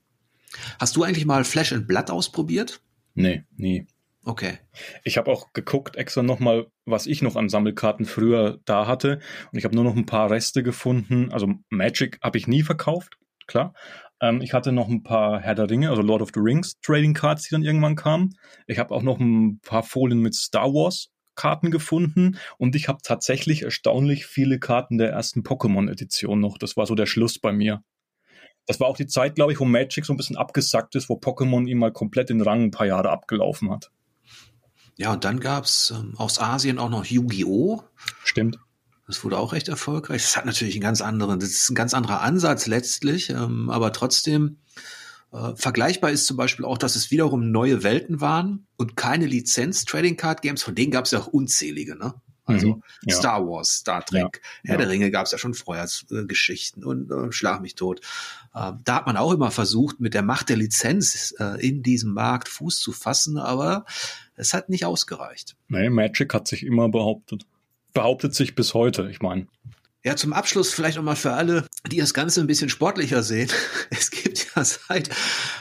Hast du eigentlich mal Flash and Blood ausprobiert? Nee, nie. Okay. Ich habe auch geguckt extra nochmal, was ich noch an Sammelkarten früher da hatte. Und ich habe nur noch ein paar Reste gefunden. Also Magic habe ich nie verkauft, klar. Ähm, ich hatte noch ein paar Herr der Ringe, also Lord of the Rings Trading Cards, die dann irgendwann kamen. Ich habe auch noch ein paar Folien mit Star Wars Karten gefunden und ich habe tatsächlich erstaunlich viele Karten der ersten Pokémon-Edition noch. Das war so der Schluss bei mir. Das war auch die Zeit, glaube ich, wo Magic so ein bisschen abgesackt ist, wo Pokémon ihm mal komplett den Rang ein paar Jahre abgelaufen hat. Ja, und dann gab's ähm, aus Asien auch noch Yu-Gi-Oh! Stimmt. Das wurde auch recht erfolgreich. Das hat natürlich einen ganz anderen, das ist ein ganz anderer Ansatz letztlich, ähm, aber trotzdem äh, vergleichbar ist zum Beispiel auch, dass es wiederum neue Welten waren und keine Lizenz-Trading Card Games, von denen gab es ja auch unzählige, ne? Also mhm, ja. Star Wars, Star Trek, ja, Herr ja. der Ringe gab es ja schon vorher äh, Geschichten und äh, Schlag mich tot. Äh, da hat man auch immer versucht, mit der Macht der Lizenz äh, in diesem Markt Fuß zu fassen, aber es hat nicht ausgereicht. Nee, Magic hat sich immer behauptet. Behauptet sich bis heute, ich meine. Ja, zum Abschluss vielleicht nochmal für alle, die das Ganze ein bisschen sportlicher sehen. Es gibt ja seit,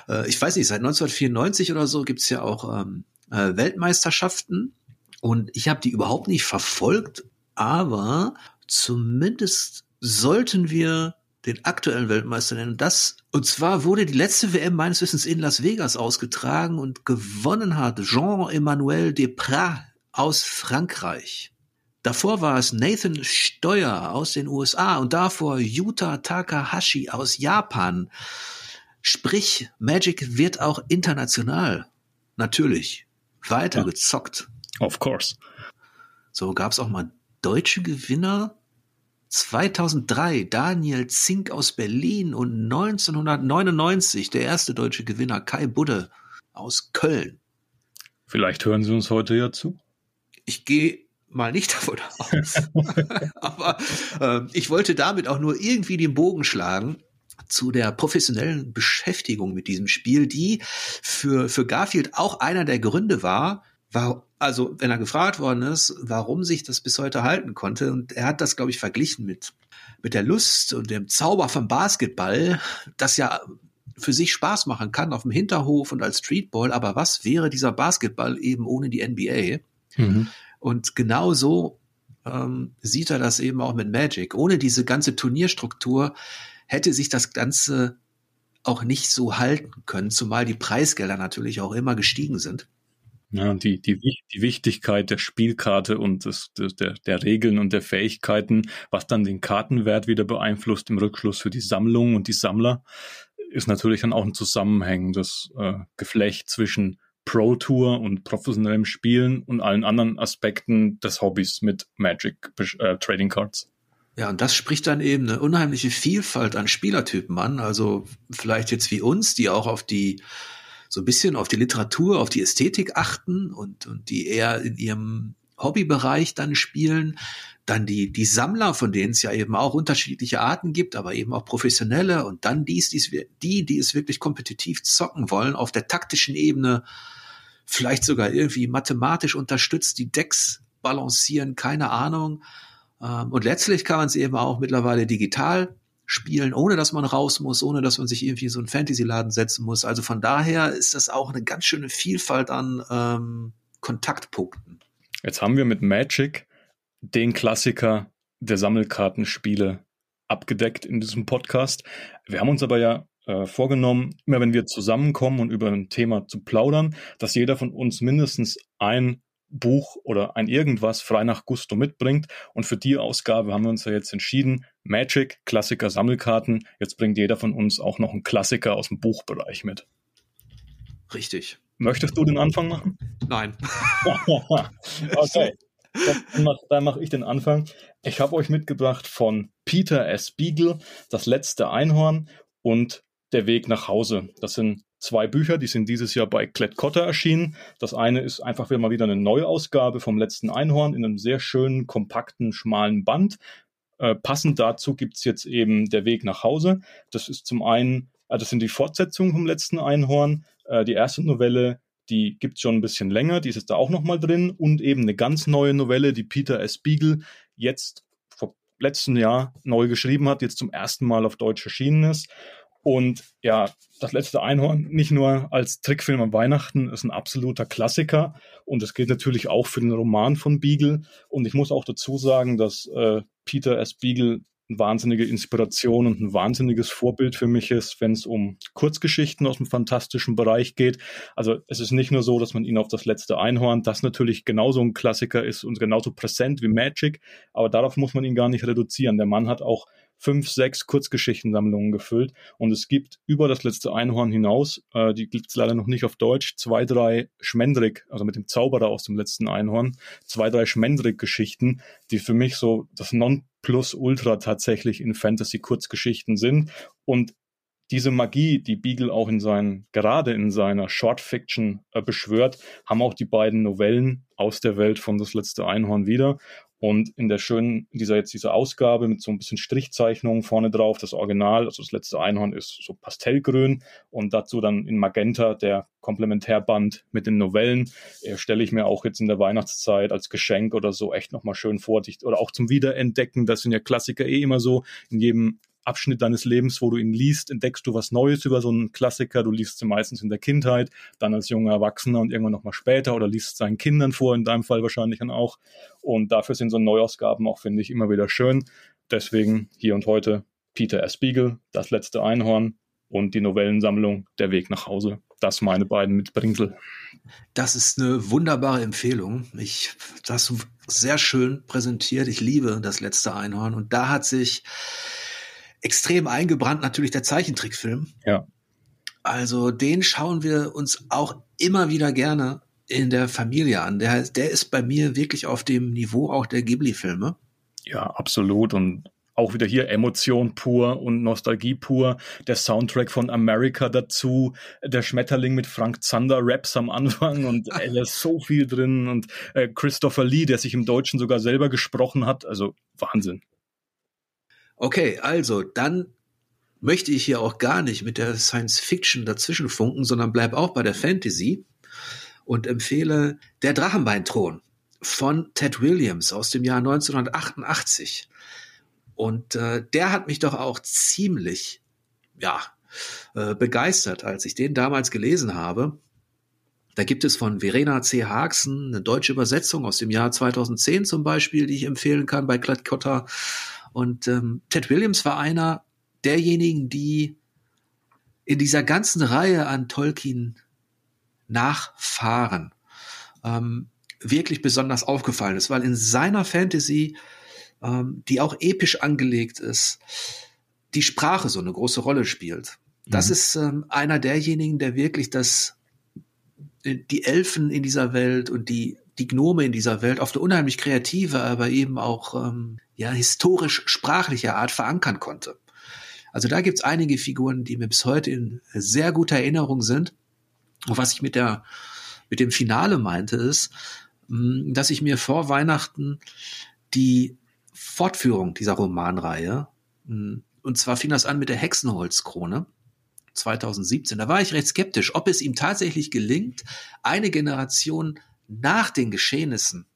äh, ich weiß nicht, seit 1994 oder so gibt es ja auch ähm, äh, Weltmeisterschaften und ich habe die überhaupt nicht verfolgt, aber zumindest sollten wir den aktuellen Weltmeister nennen. Das, und zwar wurde die letzte WM meines Wissens in Las Vegas ausgetragen und gewonnen hat Jean-Emmanuel Deprat aus Frankreich. Davor war es Nathan Steuer aus den USA und davor Yuta Takahashi aus Japan. Sprich, Magic wird auch international natürlich weiter ja. gezockt. Of course. So gab es auch mal deutsche Gewinner. 2003 Daniel Zink aus Berlin und 1999 der erste deutsche Gewinner Kai Budde aus Köln. Vielleicht hören Sie uns heute ja zu. Ich gehe mal nicht davon aus. Aber äh, ich wollte damit auch nur irgendwie den Bogen schlagen zu der professionellen Beschäftigung mit diesem Spiel, die für, für Garfield auch einer der Gründe war, war, also wenn er gefragt worden ist, warum sich das bis heute halten konnte, und er hat das, glaube ich, verglichen mit, mit der Lust und dem Zauber vom Basketball, das ja für sich Spaß machen kann auf dem Hinterhof und als Streetball, aber was wäre dieser Basketball eben ohne die NBA? Mhm. Und genau so ähm, sieht er das eben auch mit Magic. Ohne diese ganze Turnierstruktur hätte sich das Ganze auch nicht so halten können, zumal die Preisgelder natürlich auch immer gestiegen sind. Ja, die, die, die Wichtigkeit der Spielkarte und des, der, der Regeln und der Fähigkeiten, was dann den Kartenwert wieder beeinflusst im Rückschluss für die Sammlung und die Sammler, ist natürlich dann auch ein zusammenhängendes äh, Geflecht zwischen Pro Tour und professionellem Spielen und allen anderen Aspekten des Hobbys mit Magic äh, Trading Cards. Ja, und das spricht dann eben eine unheimliche Vielfalt an Spielertypen an. Also vielleicht jetzt wie uns, die auch auf die so ein bisschen auf die Literatur, auf die Ästhetik achten und, und die eher in ihrem Hobbybereich dann spielen. Dann die, die Sammler, von denen es ja eben auch unterschiedliche Arten gibt, aber eben auch professionelle und dann dies, dies, die, die es wirklich kompetitiv zocken wollen, auf der taktischen Ebene, vielleicht sogar irgendwie mathematisch unterstützt, die Decks balancieren, keine Ahnung. Ähm, und letztlich kann man es eben auch mittlerweile digital spielen, ohne dass man raus muss, ohne dass man sich irgendwie so einen Fantasy-Laden setzen muss. Also von daher ist das auch eine ganz schöne Vielfalt an ähm, Kontaktpunkten. Jetzt haben wir mit Magic den Klassiker der Sammelkartenspiele abgedeckt in diesem Podcast. Wir haben uns aber ja äh, vorgenommen, immer wenn wir zusammenkommen und über ein Thema zu plaudern, dass jeder von uns mindestens ein Buch oder ein irgendwas frei nach Gusto mitbringt. Und für die Ausgabe haben wir uns ja jetzt entschieden, Magic, Klassiker, Sammelkarten. Jetzt bringt jeder von uns auch noch einen Klassiker aus dem Buchbereich mit. Richtig. Möchtest du den Anfang machen? Nein. okay. Dann mache mach ich den Anfang. Ich habe euch mitgebracht von Peter S. Beagle, Das letzte Einhorn und Der Weg nach Hause. Das sind zwei Bücher, die sind dieses Jahr bei Klett-Cotta erschienen. Das eine ist einfach mal wieder eine Neuausgabe vom letzten Einhorn in einem sehr schönen, kompakten, schmalen Band. Äh, passend dazu gibt's jetzt eben Der Weg nach Hause. Das ist zum einen, äh, das sind die Fortsetzungen vom letzten Einhorn. Äh, die erste Novelle, die gibt's schon ein bisschen länger, die ist jetzt da auch nochmal drin. Und eben eine ganz neue Novelle, die Peter S. Beagle jetzt vor letzten Jahr neu geschrieben hat, jetzt zum ersten Mal auf Deutsch erschienen ist. Und ja, das letzte Einhorn, nicht nur als Trickfilm an Weihnachten, ist ein absoluter Klassiker. Und es gilt natürlich auch für den Roman von Beagle. Und ich muss auch dazu sagen, dass äh, Peter S. Beagle eine wahnsinnige Inspiration und ein wahnsinniges Vorbild für mich ist, wenn es um Kurzgeschichten aus dem fantastischen Bereich geht. Also es ist nicht nur so, dass man ihn auf das letzte Einhorn, das natürlich genauso ein Klassiker ist und genauso präsent wie Magic, aber darauf muss man ihn gar nicht reduzieren. Der Mann hat auch fünf, sechs Kurzgeschichtensammlungen gefüllt und es gibt über das letzte Einhorn hinaus, äh, die gibt es leider noch nicht auf Deutsch, zwei, drei Schmendrick, also mit dem Zauberer aus dem letzten Einhorn, zwei, drei Schmendrick-Geschichten, die für mich so das Non plus ultra tatsächlich in Fantasy-Kurzgeschichten sind. Und diese Magie, die Beagle auch in seinen, gerade in seiner Short Fiction äh, beschwört, haben auch die beiden Novellen aus der Welt von Das letzte Einhorn wieder. Und in der schönen, dieser jetzt diese Ausgabe mit so ein bisschen Strichzeichnungen vorne drauf, das Original, also das letzte Einhorn ist so pastellgrün und dazu dann in Magenta der Komplementärband mit den Novellen, äh, stelle ich mir auch jetzt in der Weihnachtszeit als Geschenk oder so echt nochmal schön vor. Oder auch zum Wiederentdecken, das sind ja Klassiker eh immer so. In jedem Abschnitt deines Lebens, wo du ihn liest, entdeckst du was Neues über so einen Klassiker. Du liest sie meistens in der Kindheit, dann als junger Erwachsener und irgendwann nochmal später oder liest seinen Kindern vor, in deinem Fall wahrscheinlich dann auch. Und dafür sind so Neuausgaben auch, finde ich, immer wieder schön. Deswegen hier und heute Peter S. Spiegel, Das letzte Einhorn und die Novellensammlung Der Weg nach Hause. Das meine beiden Mitbringsel. Das ist eine wunderbare Empfehlung. Ich, das sehr schön präsentiert. Ich liebe das letzte Einhorn. Und da hat sich extrem eingebrannt natürlich der Zeichentrickfilm. Ja. Also den schauen wir uns auch immer wieder gerne in der Familie an. Der, der ist bei mir wirklich auf dem Niveau auch der Ghibli-Filme. Ja, absolut. Und auch wieder hier Emotion pur und Nostalgie pur. Der Soundtrack von America dazu, der Schmetterling mit Frank Zander Raps am Anfang und da ist so viel drin und äh, Christopher Lee, der sich im Deutschen sogar selber gesprochen hat. Also Wahnsinn. Okay, also dann möchte ich hier auch gar nicht mit der Science Fiction dazwischen funken, sondern bleib auch bei der Fantasy und empfehle Der Drachenbeinthron von Ted Williams aus dem Jahr 1988. Und äh, der hat mich doch auch ziemlich, ja, äh, begeistert, als ich den damals gelesen habe. Da gibt es von Verena C. Haxen eine deutsche Übersetzung aus dem Jahr 2010 zum Beispiel, die ich empfehlen kann bei Klett-Cotta. Und ähm, Ted Williams war einer derjenigen, die in dieser ganzen Reihe an Tolkien Nachfahren ähm, wirklich besonders aufgefallen ist, weil in seiner Fantasy, ähm, die auch episch angelegt ist, die Sprache so eine große Rolle spielt. Das mhm. ist ähm, einer derjenigen, der wirklich das, äh, die Elfen in dieser Welt und die die Gnome in dieser Welt auf eine unheimlich kreative, aber eben auch ähm, ja historisch sprachliche Art verankern konnte. Also da gibt's einige Figuren, die mir bis heute in sehr guter Erinnerung sind. Und was ich mit der mit dem Finale meinte, ist, hm, dass ich mir vor Weihnachten die Fortführung dieser Romanreihe, hm, und zwar fing das an mit der Hexenholzkrone 2017, da war ich recht skeptisch, ob es ihm tatsächlich gelingt, eine Generation nach den Geschehnissen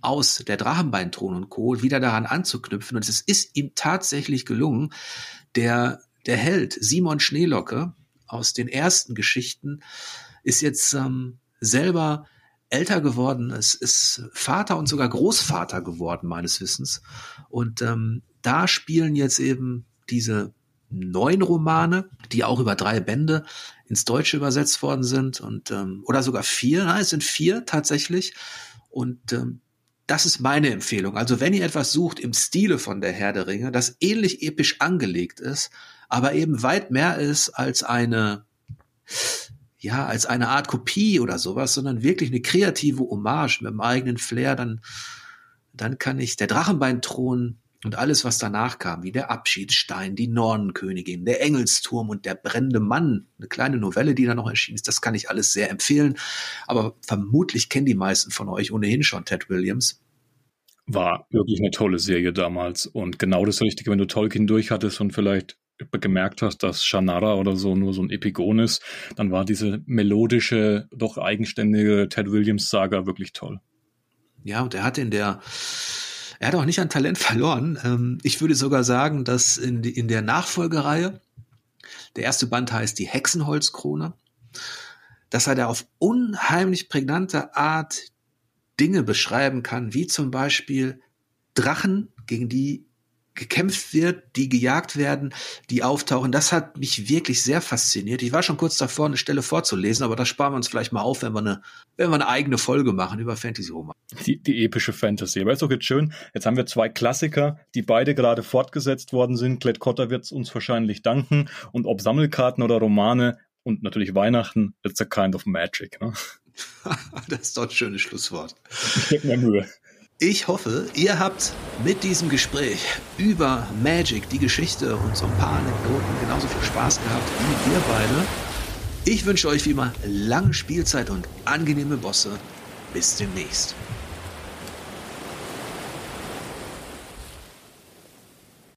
aus der Drachenbeinthron und Co. wieder daran anzuknüpfen. Und es ist ihm tatsächlich gelungen. Der, der Held Simon Schneelocke aus den ersten Geschichten ist jetzt ähm, selber älter geworden, es ist Vater und sogar Großvater geworden, meines Wissens. Und ähm, da spielen jetzt eben diese neun Romane, die auch über drei Bände ins Deutsche übersetzt worden sind und ähm, oder sogar vier, nein, es sind vier tatsächlich. Und ähm, das ist meine Empfehlung. Also wenn ihr etwas sucht im Stile von der Herr der Ringe, das ähnlich episch angelegt ist, aber eben weit mehr ist als eine ja, als eine Art Kopie oder sowas, sondern wirklich eine kreative Hommage mit dem eigenen Flair, dann, dann kann ich der Drachenbeinthron und alles, was danach kam, wie der Abschiedsstein, die Nornenkönigin, der Engelsturm und der brennende Mann, eine kleine Novelle, die da noch erschienen ist, das kann ich alles sehr empfehlen. Aber vermutlich kennen die meisten von euch ohnehin schon Ted Williams. War wirklich eine tolle Serie damals und genau das Richtige, wenn du Tolkien durchhattest und vielleicht gemerkt hast, dass Shannara oder so nur so ein Epigon ist, dann war diese melodische, doch eigenständige Ted Williams Saga wirklich toll. Ja, und er hat in der er hat auch nicht an Talent verloren. Ähm, ich würde sogar sagen, dass in, in der Nachfolgereihe, Der erste Band heißt Die Hexenholzkrone. Dass er da auf unheimlich prägnante Art Dinge beschreiben kann, wie zum Beispiel Drachen, gegen die gekämpft wird, die gejagt werden, die auftauchen. Das hat mich wirklich sehr fasziniert. Ich war schon kurz davor, eine Stelle vorzulesen, aber das sparen wir uns vielleicht mal auf, wenn wir eine, wenn wir eine eigene Folge machen über Fantasy-Roman. Die, die epische Fantasy. Aber ist doch jetzt schön. Jetzt haben wir zwei Klassiker, die beide gerade fortgesetzt worden sind. Klett Cotter wird uns wahrscheinlich danken. Und ob Sammelkarten oder Romane und natürlich Weihnachten, it's a kind of magic. Ne? das ist doch ein schönes Schlusswort. Ich gebe mir Mühe. Ich hoffe, ihr habt mit diesem Gespräch über Magic, die Geschichte und so ein paar Anekdoten genauso viel Spaß gehabt wie wir beide. Ich wünsche euch wie immer lange Spielzeit und angenehme Bosse. Bis demnächst.